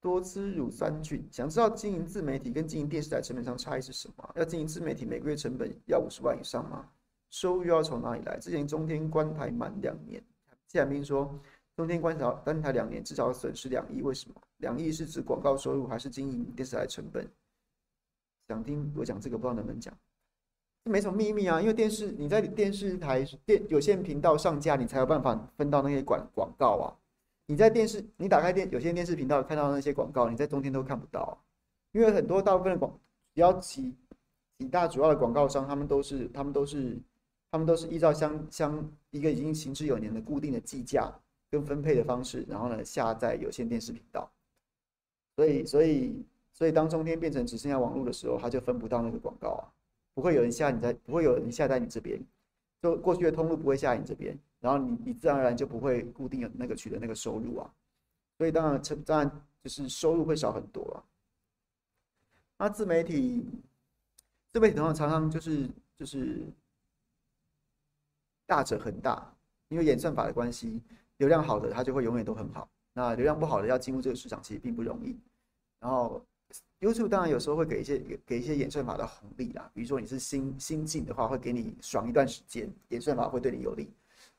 多吃乳酸菌，想知道经营自媒体跟经营电视台成本上差异是什么？要经营自媒体，每个月成本要五十万以上吗？收入要从哪里来？之前中天关台满两年，谢海斌说中天关台关台两年至少损失两亿，为什么？两亿是指广告收入还是经营电视台成本？想听我讲这个，不知道能不能讲。这没什么秘密啊，因为电视你在电视台电有线频道上架，你才有办法分到那些广广告啊。你在电视，你打开电有线电视频道看到那些广告，你在冬天都看不到，因为很多大部分的广，只要几几大主要的广告商，他们都是他们都是他们都是依照相相一个已经行之有年的固定的计价跟分配的方式，然后呢下在有线电视频道。所以所以所以当中天变成只剩下网络的时候，他就分不到那个广告啊。不会有人下你在，不会有人下在你这边，就过去的通路不会下你这边，然后你你自然而然就不会固定的那个取得那个收入啊，所以当然成当然就是收入会少很多啊。那自媒体，自媒体的话常常就是就是大者恒大，因为演算法的关系，流量好的它就会永远都很好，那流量不好的要进入这个市场其实并不容易，然后。YouTube 当然有时候会给一些给一些演算法的红利啦，比如说你是新新进的话，会给你爽一段时间，演算法会对你有利。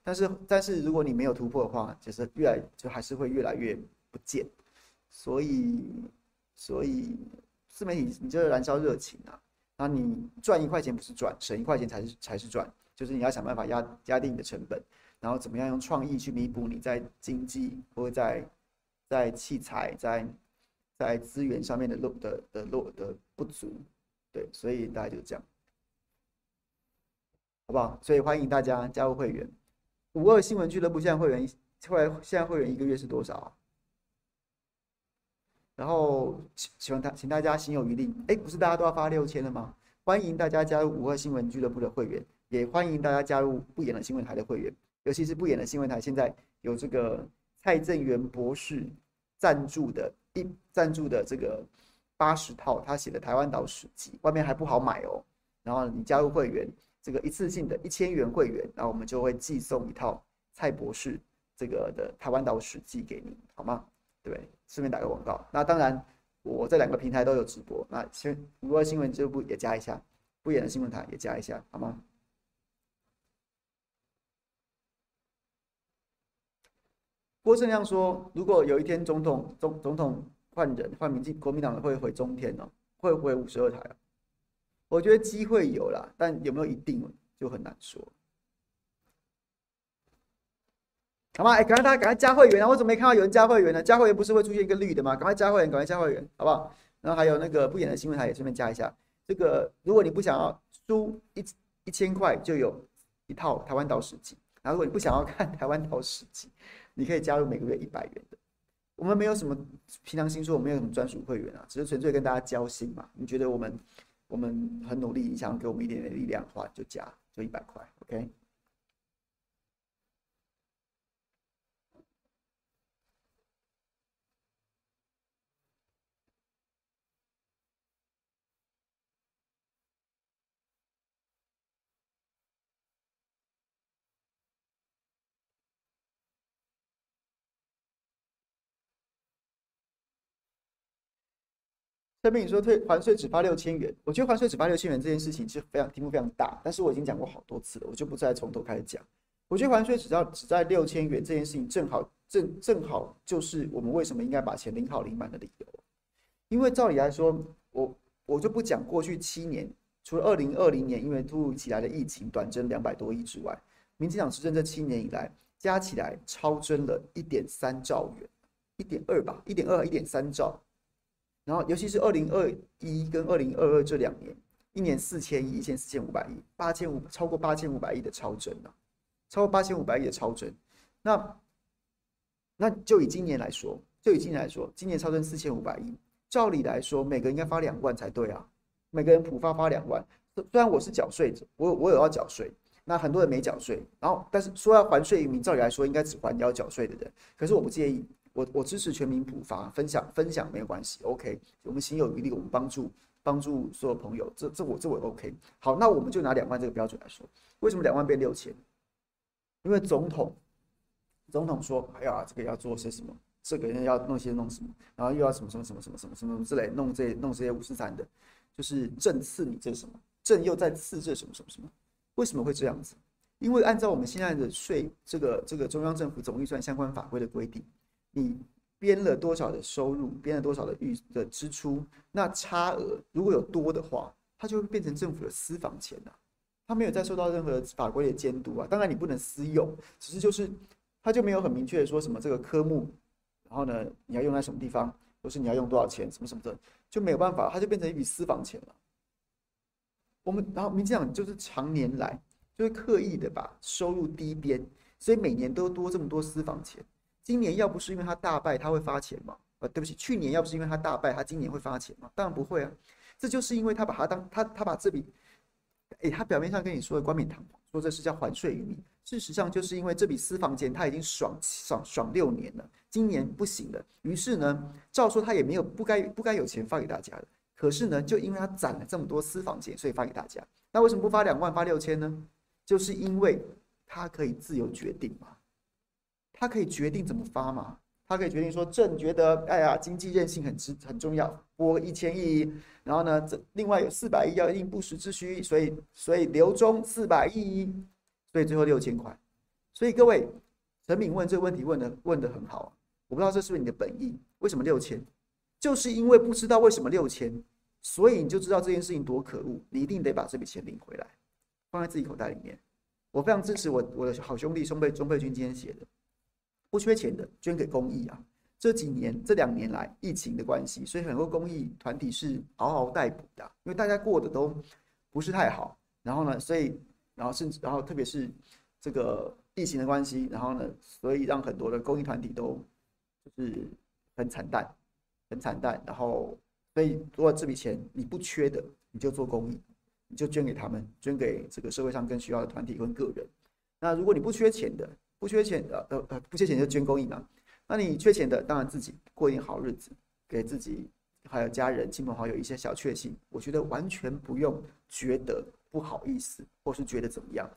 但是但是如果你没有突破的话，其实越来就还是会越来越不见。所以所以自媒体你就是燃烧热情啊，那你赚一块钱不是赚，省一块钱才是才是赚，就是你要想办法压压低你的成本，然后怎么样用创意去弥补你在经济或者在在器材在。在资源上面的漏的的漏的不足，对，所以大概就这样，好不好？所以欢迎大家加入会员。五二新闻俱乐部现在会员，后来现在会员一个月是多少啊？然后希望大请大家心有余力，哎，不是大家都要发六千了吗？欢迎大家加入五二新闻俱乐部的会员，也欢迎大家加入不演的新闻台的会员，尤其是不演的新闻台，现在有这个蔡正元博士赞助的。一赞助的这个八十套他写的《台湾岛史记》，外面还不好买哦。然后你加入会员，这个一次性的一千元会员，然后我们就会寄送一套蔡博士这个的《台湾岛史记》给你，好吗？对？顺便打个广告。那当然，我这两个平台都有直播。那新五二新闻俱乐部也加一下，不演的新闻台也加一下，好吗？郭正亮说：“如果有一天总统总总统换人，换民进国民党会回中天呢？会回五十二台？我觉得机会有了，但有没有一定就很难说。好吗？哎，赶快大家赶快加会员啊！我怎么没看到有人加会员呢？加会员不是会出现一个绿的吗？赶快加会员，赶快加会员，好不好？然后还有那个不演的新闻台也顺便加一下。这个如果你不想要输一一千块，就有一套台湾岛史记。然后如果你不想要看台湾岛史记。”你可以加入每个月一百元的，我们没有什么平常心说，我们没有什么专属会员啊，只是纯粹跟大家交心嘛。你觉得我们我们很努力，你想给我们一点点力量的话，就加，就一百块，OK。这边你说退还税只发六千元，我觉得还税只发六千元这件事情是非常题目非常大，但是我已经讲过好多次了，我就不再从头开始讲。我觉得还税只要只在六千元这件事情，正好正正好就是我们为什么应该把钱领好领满的理由。因为照理来说，我我就不讲过去七年，除了二零二零年因为突如其来的疫情短征两百多亿之外，民进党执政这七年以来加起来超征了一点三兆元，一点二吧，一点二一点三兆。然后，尤其是二零二一跟二零二二这两年，一年四千亿，一千四千五百亿，八千五超过八千五百亿的超征啊，超过八千五百亿的超征。那那就以今年来说，就以今年来说，今年超征四千五百亿，照理来说，每个人应该发两万才对啊，每个人普发发两万。虽然我是缴税者，我我有要缴税，那很多人没缴税，然后但是说要还税于民，照理来说应该只还要缴税的人，可是我不介意。我我支持全民普发，分享分享没有关系，OK。我们行有余力，我们帮助帮助所有朋友，这这我这我 OK。好，那我们就拿两万这个标准来说，为什么两万变六千？因为总统总统说，哎呀，这个要做些什么，这个人要弄些弄什么，然后又要什么什么什么什么什么什么之类，弄这弄这些五四三的，就是政赐你这什么，政又在赐这什么什么什么？为什么会这样子？因为按照我们现在的税这个这个中央政府总预算相关法规的规定。你编了多少的收入，编了多少的预的支出，那差额如果有多的话，它就会变成政府的私房钱呐、啊，它没有再受到任何法规的监督啊。当然你不能私用，只是就是它就没有很明确的说什么这个科目，然后呢你要用在什么地方，或是你要用多少钱，什么什么的，就没有办法，它就变成一笔私房钱了。我们然后民进党就是常年来就是刻意的把收入低编，所以每年都多这么多私房钱。今年要不是因为他大败，他会发钱吗？啊，对不起，去年要不是因为他大败，他今年会发钱吗？当然不会啊。这就是因为他把他当他他把这笔，哎，他表面上跟你说的冠冕堂皇，说这是叫还税于民，事实上就是因为这笔私房钱他已经爽爽爽六年了，今年不行了，于是呢，照说他也没有不该不该有钱发给大家的，可是呢，就因为他攒了这么多私房钱，所以发给大家。那为什么不发两万发六千呢？就是因为他可以自由决定嘛，他可以决定怎么发嘛。他可以决定说，朕觉得，哎呀，经济韧性很值很重要，拨一千亿，然后呢，这另外有四百亿要应不时之需，所以所以留中四百亿，所以最后六千块。所以各位，陈敏问这个问题问的问的很好，我不知道这是不是你的本意？为什么六千？就是因为不知道为什么六千，所以你就知道这件事情多可恶，你一定得把这笔钱领回来，放在自己口袋里面。我非常支持我我的好兄弟松佩钟佩君今天写的。不缺钱的，捐给公益啊！这几年这两年来疫情的关系，所以很多公益团体是嗷嗷待哺的，因为大家过得都不是太好。然后呢，所以然后甚至然后特别是这个疫情的关系，然后呢，所以让很多的公益团体都就是很惨淡，很惨淡。然后所以如果这笔钱你不缺的，你就做公益，你就捐给他们，捐给这个社会上更需要的团体跟个人。那如果你不缺钱的，不缺钱的，呃呃，不缺钱就捐公益嘛。那你缺钱的，当然自己过一点好日子，给自己还有家人、亲朋好友一些小确幸。我觉得完全不用觉得不好意思，或是觉得怎么样。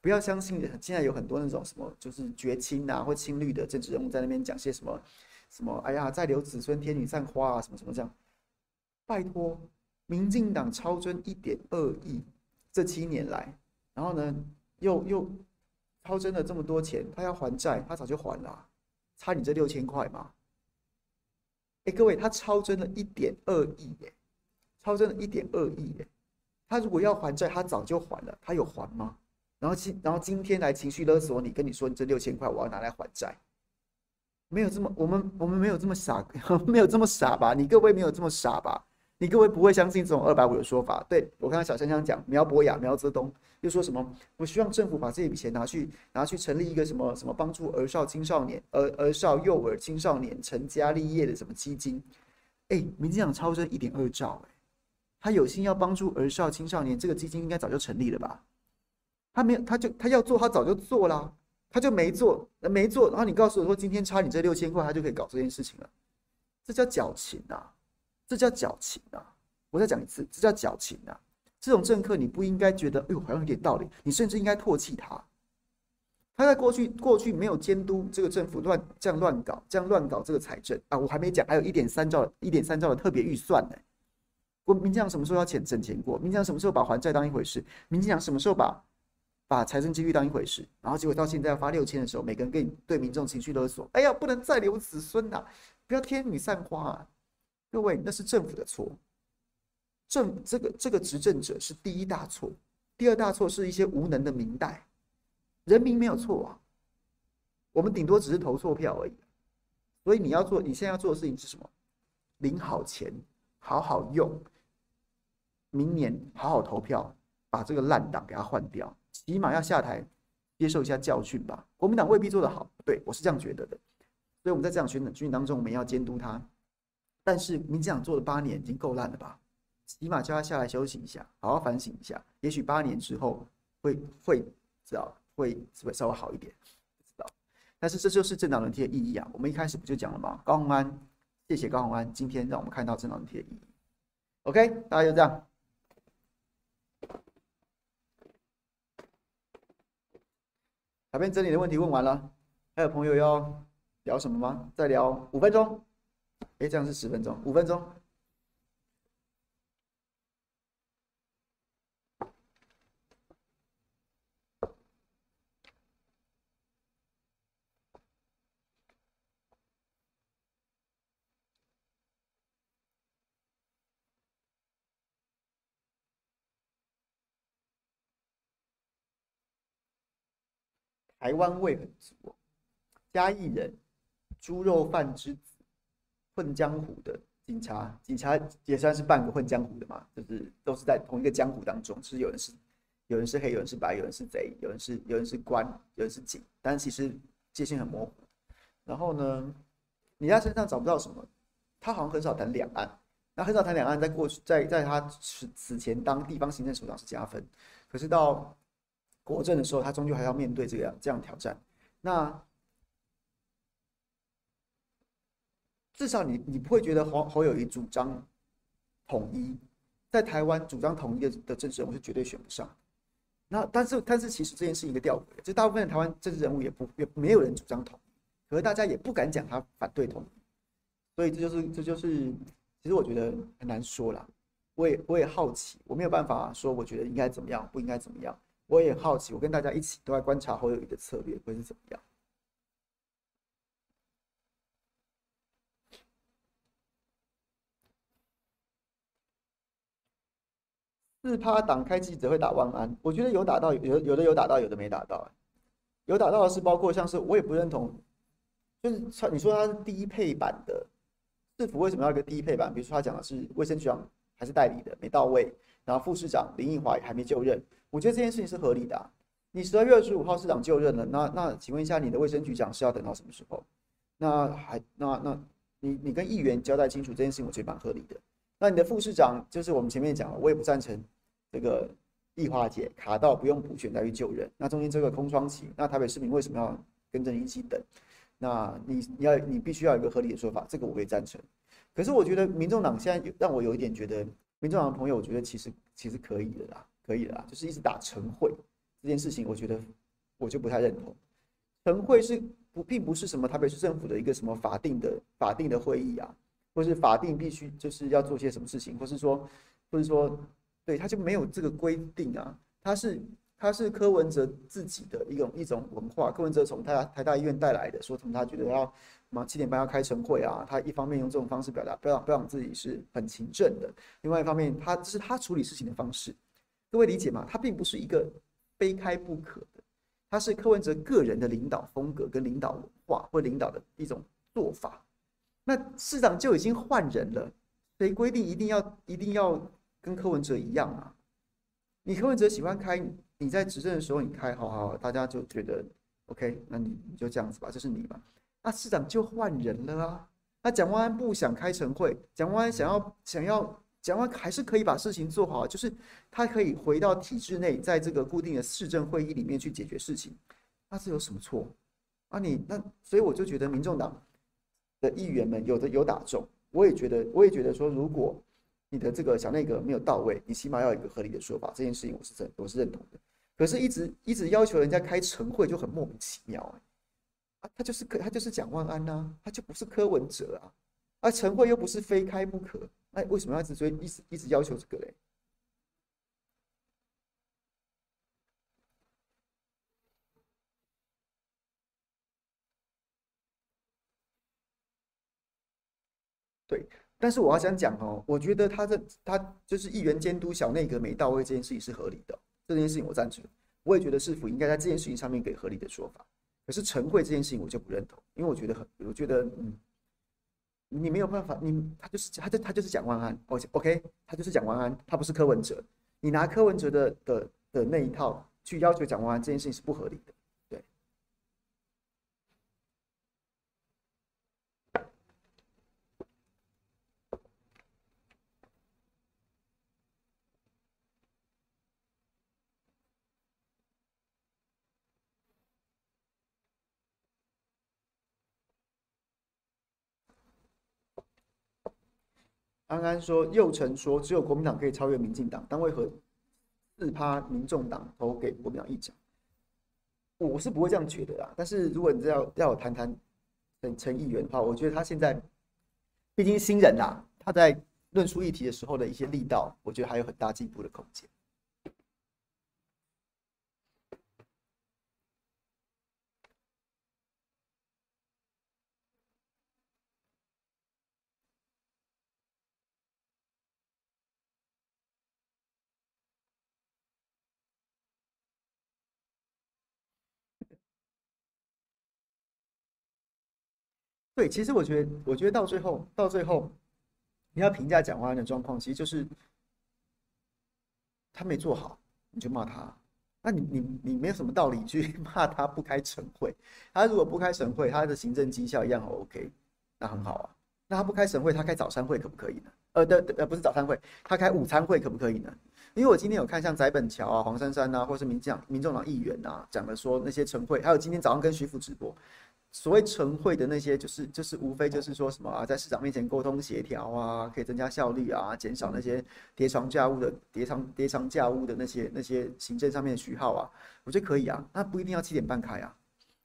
不要相信，现在有很多那种什么，就是绝亲啊或亲绿的政治人物在那边讲些什么什么，哎呀，再留子孙天女散花啊，什么什么这样。拜托，民进党超征一点二亿，这七年来，然后呢，又又。超征了这么多钱，他要还债，他早就还了，差你这六千块吗？哎，各位，他超征了一点二亿耶，超征了一点二亿耶，他如果要还债，他早就还了，他有还吗？然后今然后今天来情绪勒索你，跟你说你这六千块我要拿来还债，没有这么，我们我们没有这么傻，没有这么傻吧？你各位没有这么傻吧？你各位不会相信这种二百五的说法？对，我看到小香香讲苗博雅、苗泽东又说什么？我希望政府把这笔钱拿去拿去成立一个什么什么帮助儿少青少年、儿儿少幼儿青少年成家立业的什么基金？哎，民进党超征一点二兆，哎，他有心要帮助儿少青少年，这个基金应该早就成立了吧？他没有，他就他要做，他早就做了，他就没做，没做，然后你告诉我说今天差你这六千块，他就可以搞这件事情了，这叫矫情啊！这叫矫情啊！我再讲一次，这叫矫情啊！这种政客你不应该觉得，哎呦，好像有点道理，你甚至应该唾弃他。他在过去过去没有监督这个政府乱这样乱搞，这样乱搞这个财政啊！我还没讲，还有一点三兆一点三兆的特别预算呢。我民进党什么时候要钱整钱过？民进党什么时候把还债当一回事？民进党什么时候把把财政纪律当一回事？然后结果到现在要发六千的时候，每个人跟你对民众情绪勒索，哎呀，不能再留子孙呐、啊！不要天女散花啊！各位，那是政府的错，政这个这个执政者是第一大错，第二大错是一些无能的民代，人民没有错啊，我们顶多只是投错票而已，所以你要做，你现在要做的事情是什么？领好钱，好好用，明年好好投票，把这个烂党给他换掉，起码要下台接受一下教训吧。国民党未必做得好，对，我是这样觉得的，所以我们在这场选举当中，我们要监督他。但是民进党做了八年已经够烂了吧？起码叫他下来休息一下，好好反省一下。也许八年之后会会知道会会稍微好一点，不知道。但是这就是政党轮替的意义啊！我们一开始不就讲了吗？高虹安，谢谢高虹安，今天让我们看到政党轮替的意义。OK，大家就这样。小编整理的问题问完了，还有朋友要聊什么吗？再聊五分钟。哎，这样是十分钟，五分钟。台湾味很足，嘉义人猪肉饭之子。混江湖的警察，警察也算是半个混江湖的嘛，就是都是在同一个江湖当中，就是有人是有人是黑，有人是白，有人是贼，有人是有人是官，有人是警，但其实界限很模糊。然后呢，你在身上找不到什么，他好像很少谈两岸，那很少谈两岸，在过去在在他此此前当地方行政首长是加分，可是到国政的时候，他终究还要面对这个这样挑战。那至少你你不会觉得侯侯友谊主张统一，在台湾主张统一的的政治人物是绝对选不上。那但是但是其实这件事一个吊诡，就大部分的台湾政治人物也不也没有人主张统一，可是大家也不敢讲他反对统一，所以这就是这就是其实我觉得很难说啦。我也我也好奇，我没有办法说我觉得应该怎么样，不应该怎么样。我也好奇，我跟大家一起都在观察侯友谊的策略会是怎么样。四趴党开记者会打万安，我觉得有打到，有有的有打到，有的没打到。有打到的是包括像是我也不认同，就是你说他是低配版的市府为什么要一个低配版？比如说他讲的是卫生局长还是代理的没到位，然后副市长林奕华也还没就任，我觉得这件事情是合理的。你十二月二十五号市长就任了，那那请问一下你的卫生局长是要等到什么时候？那还那那你你跟议员交代清楚这件事情，我觉得蛮合理的。那你的副市长就是我们前面讲了，我也不赞成这个易化解卡到不用补选再去救人。那中间这个空窗期，那台北市民为什么要跟着你一起等？那你你要你必须要有一个合理的说法，这个我可以赞成。可是我觉得民众党现在让我有一点觉得，民众党的朋友，我觉得其实其实可以的啦，可以的啦，就是一直打晨会这件事情，我觉得我就不太认同。晨会是不并不是什么台北市政府的一个什么法定的法定的会议啊。或是法定必须就是要做些什么事情，或是说，或是说，对，他就没有这个规定啊。他是他是柯文哲自己的一种一种文化。柯文哲从他台大医院带来的，说从他觉得要嘛七点半要开晨会啊，他一方面用这种方式表达，不要不让自己是很勤政的；另外一方面，他是他处理事情的方式。各位理解吗？他并不是一个非开不可的，他是柯文哲个人的领导风格跟领导文化或领导的一种做法。那市长就已经换人了，谁规定一定要一定要跟柯文哲一样啊？你柯文哲喜欢开，你在执政的时候你开，好好，大家就觉得 OK，那你你就这样子吧，这是你吧？那市长就换人了啊。那蒋万安不想开晨会，蒋万安想要想要蒋万还是可以把事情做好，就是他可以回到体制内，在这个固定的市政会议里面去解决事情，那是有什么错啊？你那所以我就觉得民众党。的议员们有的有打中，我也觉得，我也觉得说，如果你的这个小内阁没有到位，你起码要有一个合理的说法。这件事情我是认我是认同的。可是，一直一直要求人家开晨会就很莫名其妙、啊，他就是可，他就是蒋万安呐、他就不是柯文哲啊，啊，晨会又不是非开不可，那为什么要一直追，一直一直要求这个嘞？对，但是我要想讲哦，我觉得他这他就是议员监督小内阁没到位这件事情是合理的，这件事情我赞成，我也觉得市府应该在这件事情上面给合理的说法。可是晨会这件事情我就不认同，因为我觉得很，我觉得嗯，你没有办法，你他就是他就他就是蒋万安我，OK，他就是蒋万安，他不是柯文哲，你拿柯文哲的的的那一套去要求蒋万安这件事情是不合理的。刚刚说，右成说，只有国民党可以超越民进党，但为何四趴民众党投给国民党议长？我是不会这样觉得啊。但是如果你要要我谈谈陈陈议员的话，我觉得他现在毕竟新人呐，他在论述议题的时候的一些力道，我觉得还有很大进步的空间。对，其实我觉得，我觉得到最后，到最后，你要评价蒋万安的状况，其实就是他没做好，你就骂他。那你你你没有什么道理去 骂他不开晨会。他如果不开晨会，他的行政绩效一样 OK，那很好啊。那他不开晨会，他开早餐会可不可以呢？呃，的，呃，不是早餐会，他开午餐会可不可以呢？因为我今天有看像翟本乔啊、黄珊珊啊，或是民进党、民众党议员啊，讲的说那些晨会，还有今天早上跟徐福直播，所谓晨会的那些，就是就是无非就是说什么啊，在市长面前沟通协调啊，可以增加效率啊，减少那些叠床架屋的叠床叠床架屋的那些那些行政上面的序号啊，我觉得可以啊，那不一定要七点半开啊，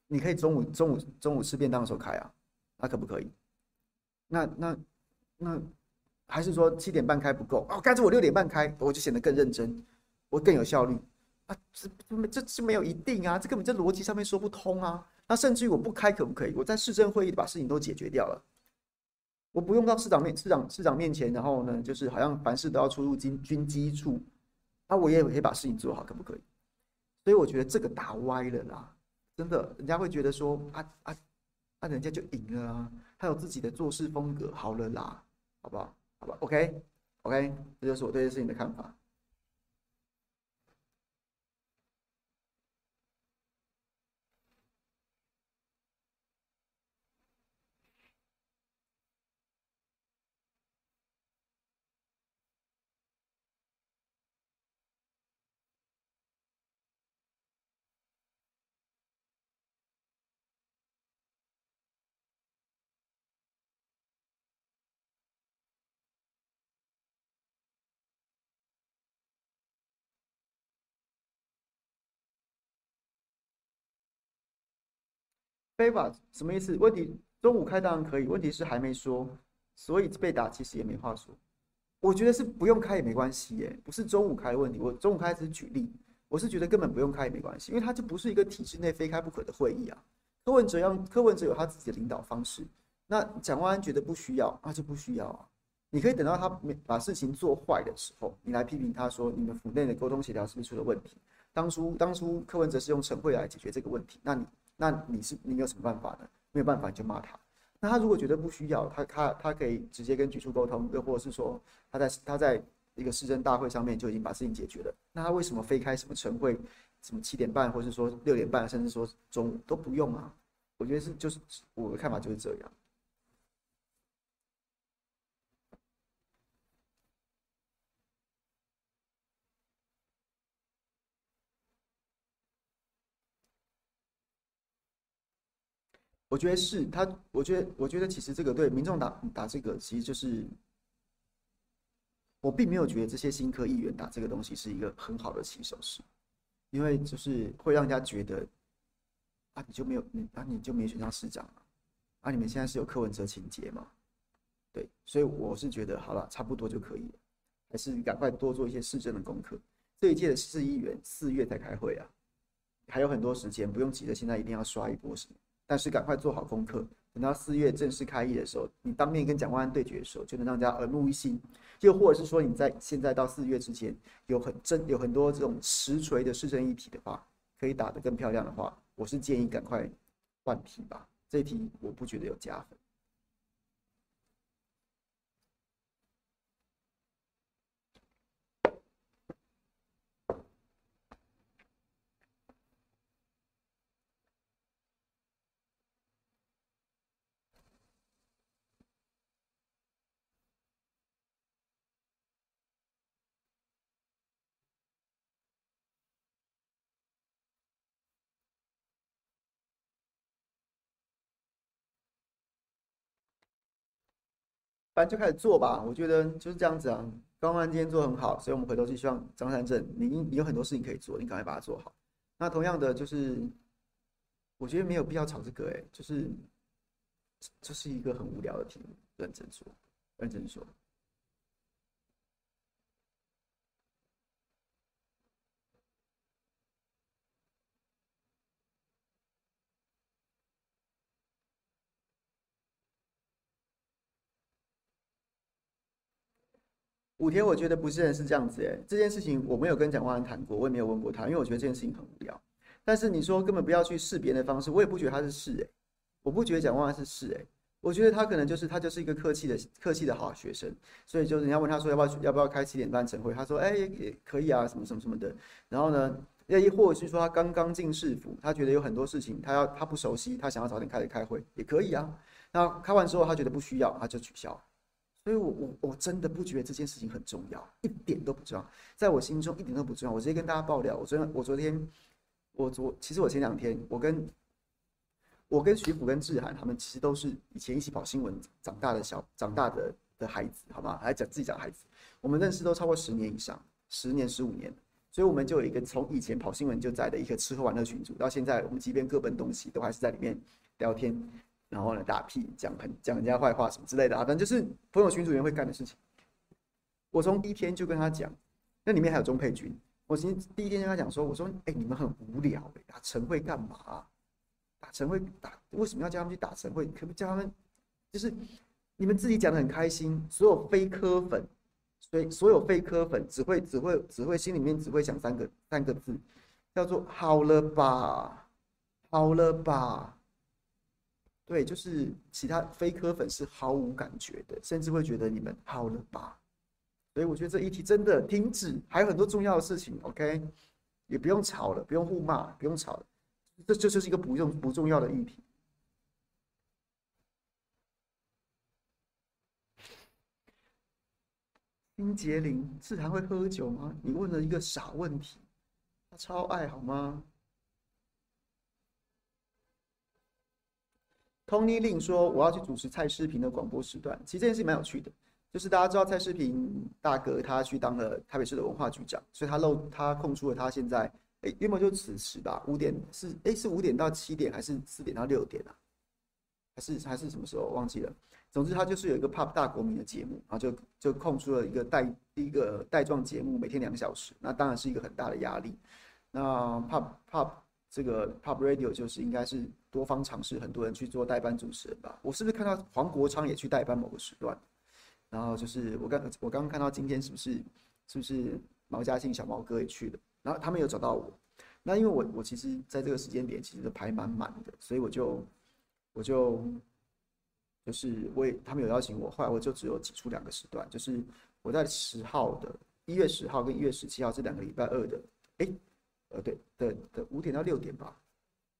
你可以中午中午中午吃便当的时候开啊，那可不可以？那那那还是说七点半开不够哦？干脆我六点半开，我就显得更认真，我更有效率啊？这这这没有一定啊，这根本在逻辑上面说不通啊。那甚至于我不开可不可以？我在市政会议把事情都解决掉了，我不用到市长面市长市长面前，然后呢，就是好像凡事都要出入军军机处，那，我也可以把事情做好，可不可以？所以我觉得这个打歪了啦，真的，人家会觉得说啊啊啊，人家就赢了啊，他有自己的做事风格，好了啦，好不好？好吧，OK OK，这就是我对这事情的看法。非法什么意思？问题中午开当然可以，问题是还没说，所以被打其实也没话说。我觉得是不用开也没关系耶，不是中午开的问题。我中午开只是举例，我是觉得根本不用开也没关系，因为它就不是一个体制内非开不可的会议啊。柯文哲让柯文哲有他自己的领导方式，那蒋万安觉得不需要，那就不需要啊。你可以等到他没把事情做坏的时候，你来批评他说你们府内的沟通协调是不是出了问题？当初当初柯文哲是用晨会来解决这个问题，那你。那你是你有什么办法呢？没有办法你就骂他。那他如果觉得不需要，他他他可以直接跟局处沟通，又或者是说他在他在一个市政大会上面就已经把事情解决了。那他为什么非开什么晨会，什么七点半，或者是说六点半，甚至说中午都不用啊？我觉得是就是我的看法就是这样。我觉得是他，我觉得，我觉得其实这个对民众打打这个，其实就是我并没有觉得这些新科议员打这个东西是一个很好的起手式，因为就是会让人家觉得啊，你就没有你啊，你就没选上市长啊，啊，你们现在是有柯文哲情节嘛？对，所以我是觉得好了，差不多就可以了，还是赶快多做一些市政的功课。这一届的市议员四月才开会啊，还有很多时间，不用急着现在一定要刷一波什么。但是赶快做好功课，等到四月正式开业的时候，你当面跟蒋万安对决的时候，就能让大家耳目一新。又或者是说，你在现在到四月之前，有很真有很多这种实锤的市政议题的话，可以打得更漂亮的话，我是建议赶快换题吧。这题我不觉得有加分。反正就开始做吧，我觉得就是这样子啊。高安今天做很好，所以我们回头去希望张三正，你你有很多事情可以做，你赶快把它做好。那同样的就是，我觉得没有必要吵这个，哎，就是这是一个很无聊的题目，认真说，认真说。五天，我觉得不是是这样子哎，这件事情我没有跟蒋万安谈过，我也没有问过他，因为我觉得这件事情很无聊。但是你说根本不要去试别人的方式，我也不觉得他是试哎，我不觉得蒋万安是试哎，我觉得他可能就是他就是一个客气的客气的好学生，所以就是人家问他说要不要要不要开七点半晨会，他说哎也可以啊，什么什么什么的。然后呢，亦或是说他刚刚进市府，他觉得有很多事情他要他不熟悉，他想要早点开始开会也可以啊。那开完之后他觉得不需要，他就取消。所以我我我真的不觉得这件事情很重要，一点都不重要，在我心中一点都不重要。我直接跟大家爆料，我昨天我昨天我昨其实我前两天我跟。我跟徐福跟志涵，他们其实都是以前一起跑新闻长大的小长大的的孩子，好吗？还讲自己讲孩子，我们认识都超过十年以上，十年十五年，所以我们就有一个从以前跑新闻就在的一个吃喝玩乐群组，到现在我们即便各奔东西，都还是在里面聊天，然后呢打屁讲很讲人家坏话什么之类的啊，反正就是朋友群组员会干的事情。我从第一天就跟他讲，那里面还有钟佩君，我其实第一天跟他讲说，我说哎、你们很无聊、打晨会干嘛、打晨会打，为什么要叫他们去打晨会？可不叫他们，就是你们自己讲的很开心。所有非科粉，所以所有非科粉只会只会只会心里面只会想三个三个字，叫做好了吧，好了吧。对，就是其他非科粉是毫无感觉的，甚至会觉得你们好了吧。所以我觉得这议题真的停止，还有很多重要的事情。OK，也不用吵了，不用互骂，不用吵了。这这就是一个不用不重要的议题。丁杰林，志涵会喝酒吗？你问了一个傻问题，他超爱好吗？Tony Lin 说我要去主持蔡诗萍的广播时段，其实这件事蛮有趣的，就是大家知道蔡诗萍大哥他去当了台北市的文化局长，所以他漏他空出了他现在。哎，原本就此时吧，五点是哎是五点到七点还是四点到六点啊？还是还是什么时候忘记了？总之他就是有一个 pop 大国民的节目，然后就就空出了一个带一个带状节目，每天两小时，那当然是一个很大的压力。那 pop pop 这个 pop radio 就是应该是多方尝试，很多人去做代班主持人吧。我是不是看到黄国昌也去代班某个时段？然后就是我刚我刚刚看到今天是不是是不是毛家庆小毛哥也去了？然后他们有找到我，那因为我我其实在这个时间点其实都排满满的，所以我就我就就是我也他们有邀请我，后来我就只有挤出两个时段，就是我在十号的一月十号跟一月十七号这两个礼拜二的，哎，呃对的的五点到六点吧，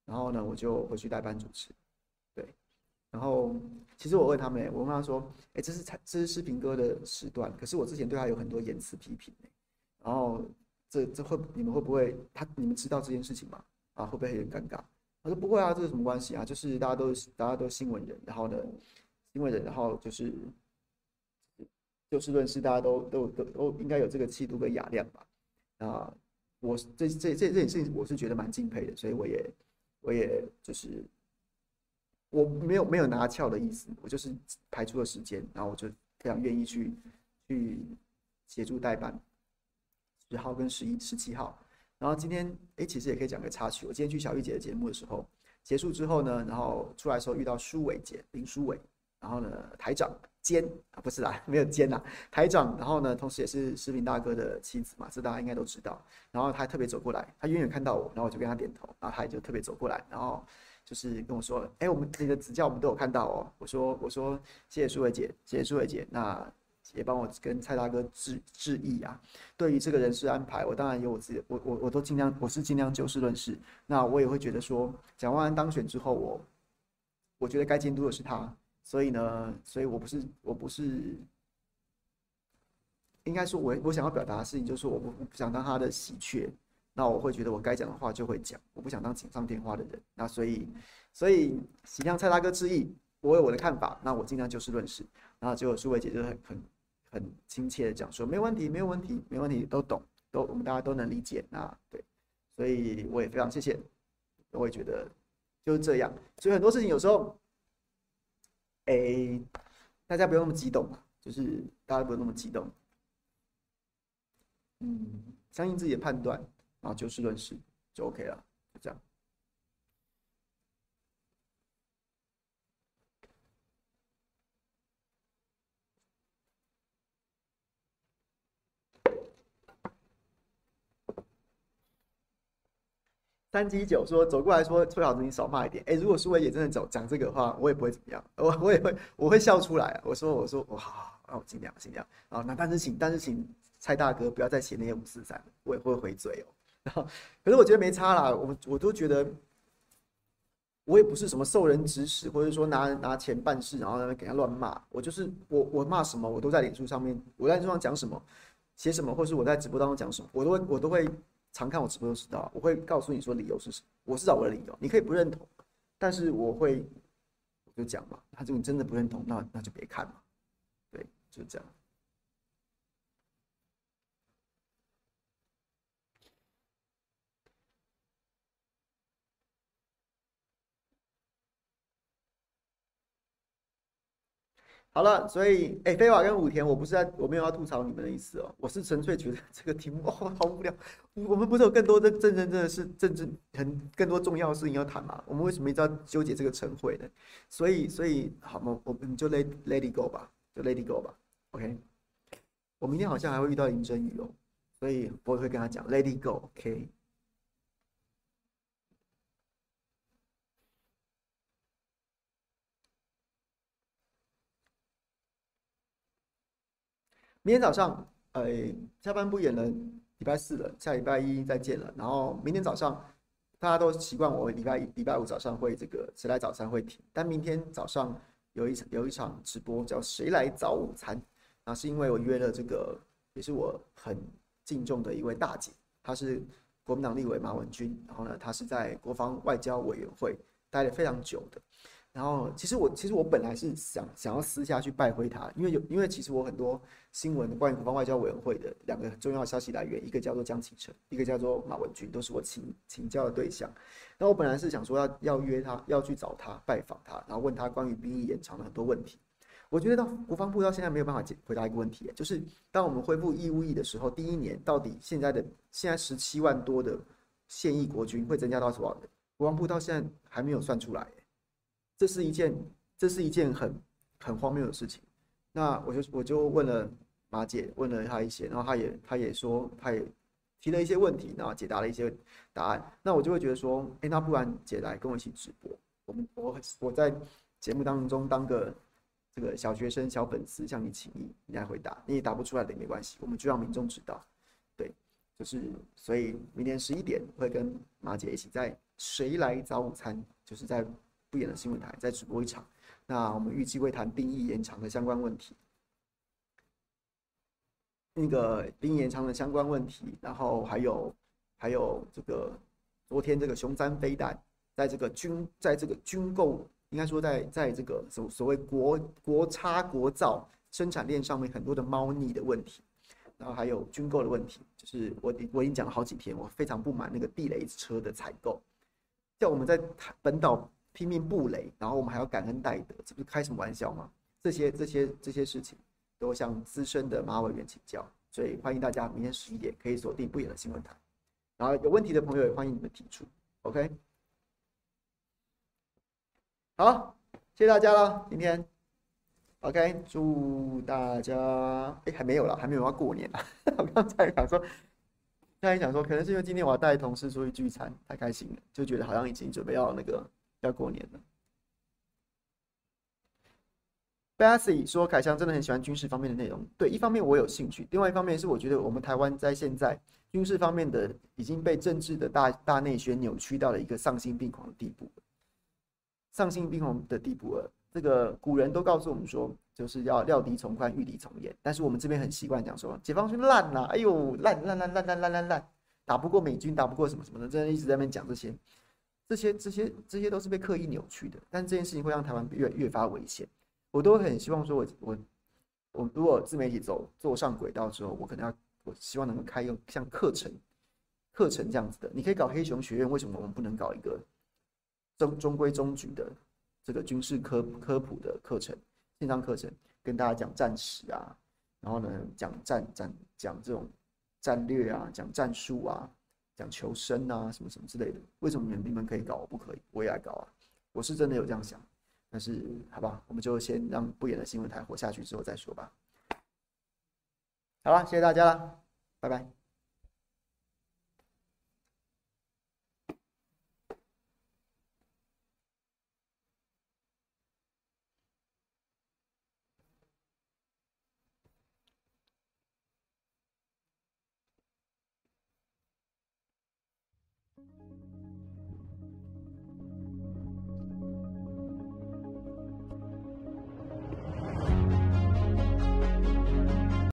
然后呢我就回去代班主持，对，然后其实我问他们，我问他说，哎这是这是诗萍哥的时段，可是我之前对他有很多言辞批评，然后。这这会你们会不会他你们知道这件事情吗？啊，会不会有点尴尬？他说不会啊，这有什么关系啊？就是大家都大家都新闻人，然后呢，新闻人，然后就是就事论事，大家都都都都应该有这个气度跟雅量吧？啊，我这这这这件事情我是觉得蛮敬佩的，所以我也我也就是我没有没有拿翘的意思，我就是排出了时间，然后我就非常愿意去去协助代班。十号跟十一、十七号，然后今天哎，其实也可以讲个插曲。我今天去小玉姐的节目的时候，结束之后呢，然后出来的时候遇到舒伟姐林舒伟，然后呢台长兼啊不是啦，没有兼呐，台长，然后呢同时也是诗萍大哥的妻子嘛，这大家应该都知道。然后他特别走过来，他远远看到我，然后我就跟他点头，然后他也就特别走过来，然后就是跟我说：“哎，我们你的指教我们都有看到哦。”我说：“我说谢谢舒伟姐，谢谢舒伟姐。”那。也帮我跟蔡大哥致致意啊！对于这个人事安排，我当然有我自己，我我我都尽量，我是尽量就事论事。那我也会觉得说，蒋万安当选之后，我我觉得该监督的是他，所以呢，所以我不是我不是，应该说我我想要表达的事情就是，我不不想当他的喜鹊，那我会觉得我该讲的话就会讲，我不想当锦上添花的人。那所以所以，请向蔡大哥致意，我有我的看法，那我尽量就事论事。然后结果舒伟姐就很很。很亲切的讲说，没有问题，没有问题，没问题，都懂，都我们大家都能理解。那对，所以我也非常谢谢，我也觉得就是这样。所以很多事情有时候，哎，大家不用那么激动，就是大家不用那么激动，嗯，相信自己的判断，然后就事论事就 OK 了，就这样。三七九说走过来说崔老师你少骂一点。哎、如果苏伟也真的走讲这个的话，我也不会怎么样，我我也会我会笑出来。我说我说我好，我尽量尽量啊。那但是请但是请蔡大哥不要再写那些五四三，我也会回嘴哦。然后可是我觉得没差啦，我我都觉得我也不是什么受人指使，或者说拿拿钱办事，然后在那给他乱骂。我就是我我骂什么，我都在脸书上面，我在脸书上讲什么，写什么，或是我在直播当中讲什么，我都会我都会。常看我直播都知道，我会告诉你说理由是什么。我是找我的理由，你可以不认同，但是我会我就讲嘛。他就你真的不认同，那那就别看嘛。对，就这样。好了，所以哎，飞、欸、瓦跟武田，我不是在，我没有要吐槽你们的意思哦，我是纯粹觉得这个题目 哦好无聊。我们不是有更多的真正真的是政治很更多重要的事情要谈吗？我们为什么一直要纠结这个晨会呢？所以所以好嘛，我们就 let let it go 吧，就 let it go 吧。OK，我明天好像还会遇到林真宇哦，所以我会跟他讲 let it go。OK。明天早上，呃，下班不演了，礼拜四了，下礼拜一再见了。然后明天早上，大家都习惯我礼拜一、礼拜五早上会这个谁来早餐会停，但明天早上有一场有一场直播叫谁来早午餐，那是因为我约了这个也是我很敬重的一位大姐，她是国民党立委马文君，然后呢，她是在国防外交委员会待了非常久的。然后，其实我其实我本来是想想要私下去拜会他，因为有因为其实我很多新闻关于国防外交委员会的两个很重要的消息来源，一个叫做江启臣，一个叫做马文君，都是我请请教的对象。那我本来是想说要要约他，要去找他拜访他，然后问他关于兵役延长的很多问题。我觉得到国防部到现在没有办法解回答一个问题，就是当我们恢复义务役的时候，第一年到底现在的现在十七万多的现役国军会增加到多少人？国防部到现在还没有算出来。这是一件，这是一件很很荒谬的事情。那我就我就问了马姐，问了她一些，然后她也她也说，她也提了一些问题，然后解答了一些答案。那我就会觉得说，哎，那不然姐来跟我一起直播，我们我我在节目当中当个这个小学生、小粉丝向你请益，你来回答，你也答不出来的也没关系，我们就让民众知道。对，就是所以明天十一点会跟马姐一起在谁来早午餐，就是在。演的新闻台再直播一场，那我们预计会谈兵役延长的相关问题，那个兵役延长的相关问题，然后还有还有这个昨天这个熊三飞弹在这个军在这个军购，应该说在在这个所所谓国国差国造生产链上面很多的猫腻的问题，然后还有军购的问题，就是我我已经讲了好几天，我非常不满那个地雷车的采购，叫我们在本岛。拼命布雷，然后我们还要感恩戴德，这不是开什么玩笑吗？这些这些这些事情都向资深的马委员请教，所以欢迎大家明天十一点可以锁定不演的新闻台，然后有问题的朋友也欢迎你们提出，OK？好，谢谢大家了，今天 OK，祝大家哎还没有了，还没有要过年了，我刚才想说，刚才想说，可能是因为今天我要带同事出去聚餐，太开心了，就觉得好像已经准备要那个。要过年了。Bassy 说：“凯翔真的很喜欢军事方面的内容。对，一方面我有兴趣，另外一方面是我觉得我们台湾在现在军事方面的已经被政治的大大内宣扭曲到了一个丧心病狂的地步，丧心病狂的地步了。这个古人都告诉我们说，就是要料敌从宽，御敌从严。但是我们这边很习惯讲说，解放军烂呐，哎呦，烂烂烂烂烂烂烂烂，打不过美军，打不过什么什么的，真的一直在那边讲这些。”这些这些这些都是被刻意扭曲的，但这件事情会让台湾越越发危险。我都很希望说我，我我如果自媒体走走上轨道之后，我可能要我希望能够开用像课程课程这样子的。你可以搞黑熊学院，为什么我们不能搞一个中中规中矩的这个军事科科普的课程线上课程，跟大家讲战史啊，然后呢讲战战讲这种战略啊，讲战术啊。讲求生啊，什么什么之类的，为什么你们可以搞，我不可以？我也爱搞啊！我是真的有这样想，但是好吧，我们就先让不演的新闻台活下去之后再说吧。好了，谢谢大家了，拜拜。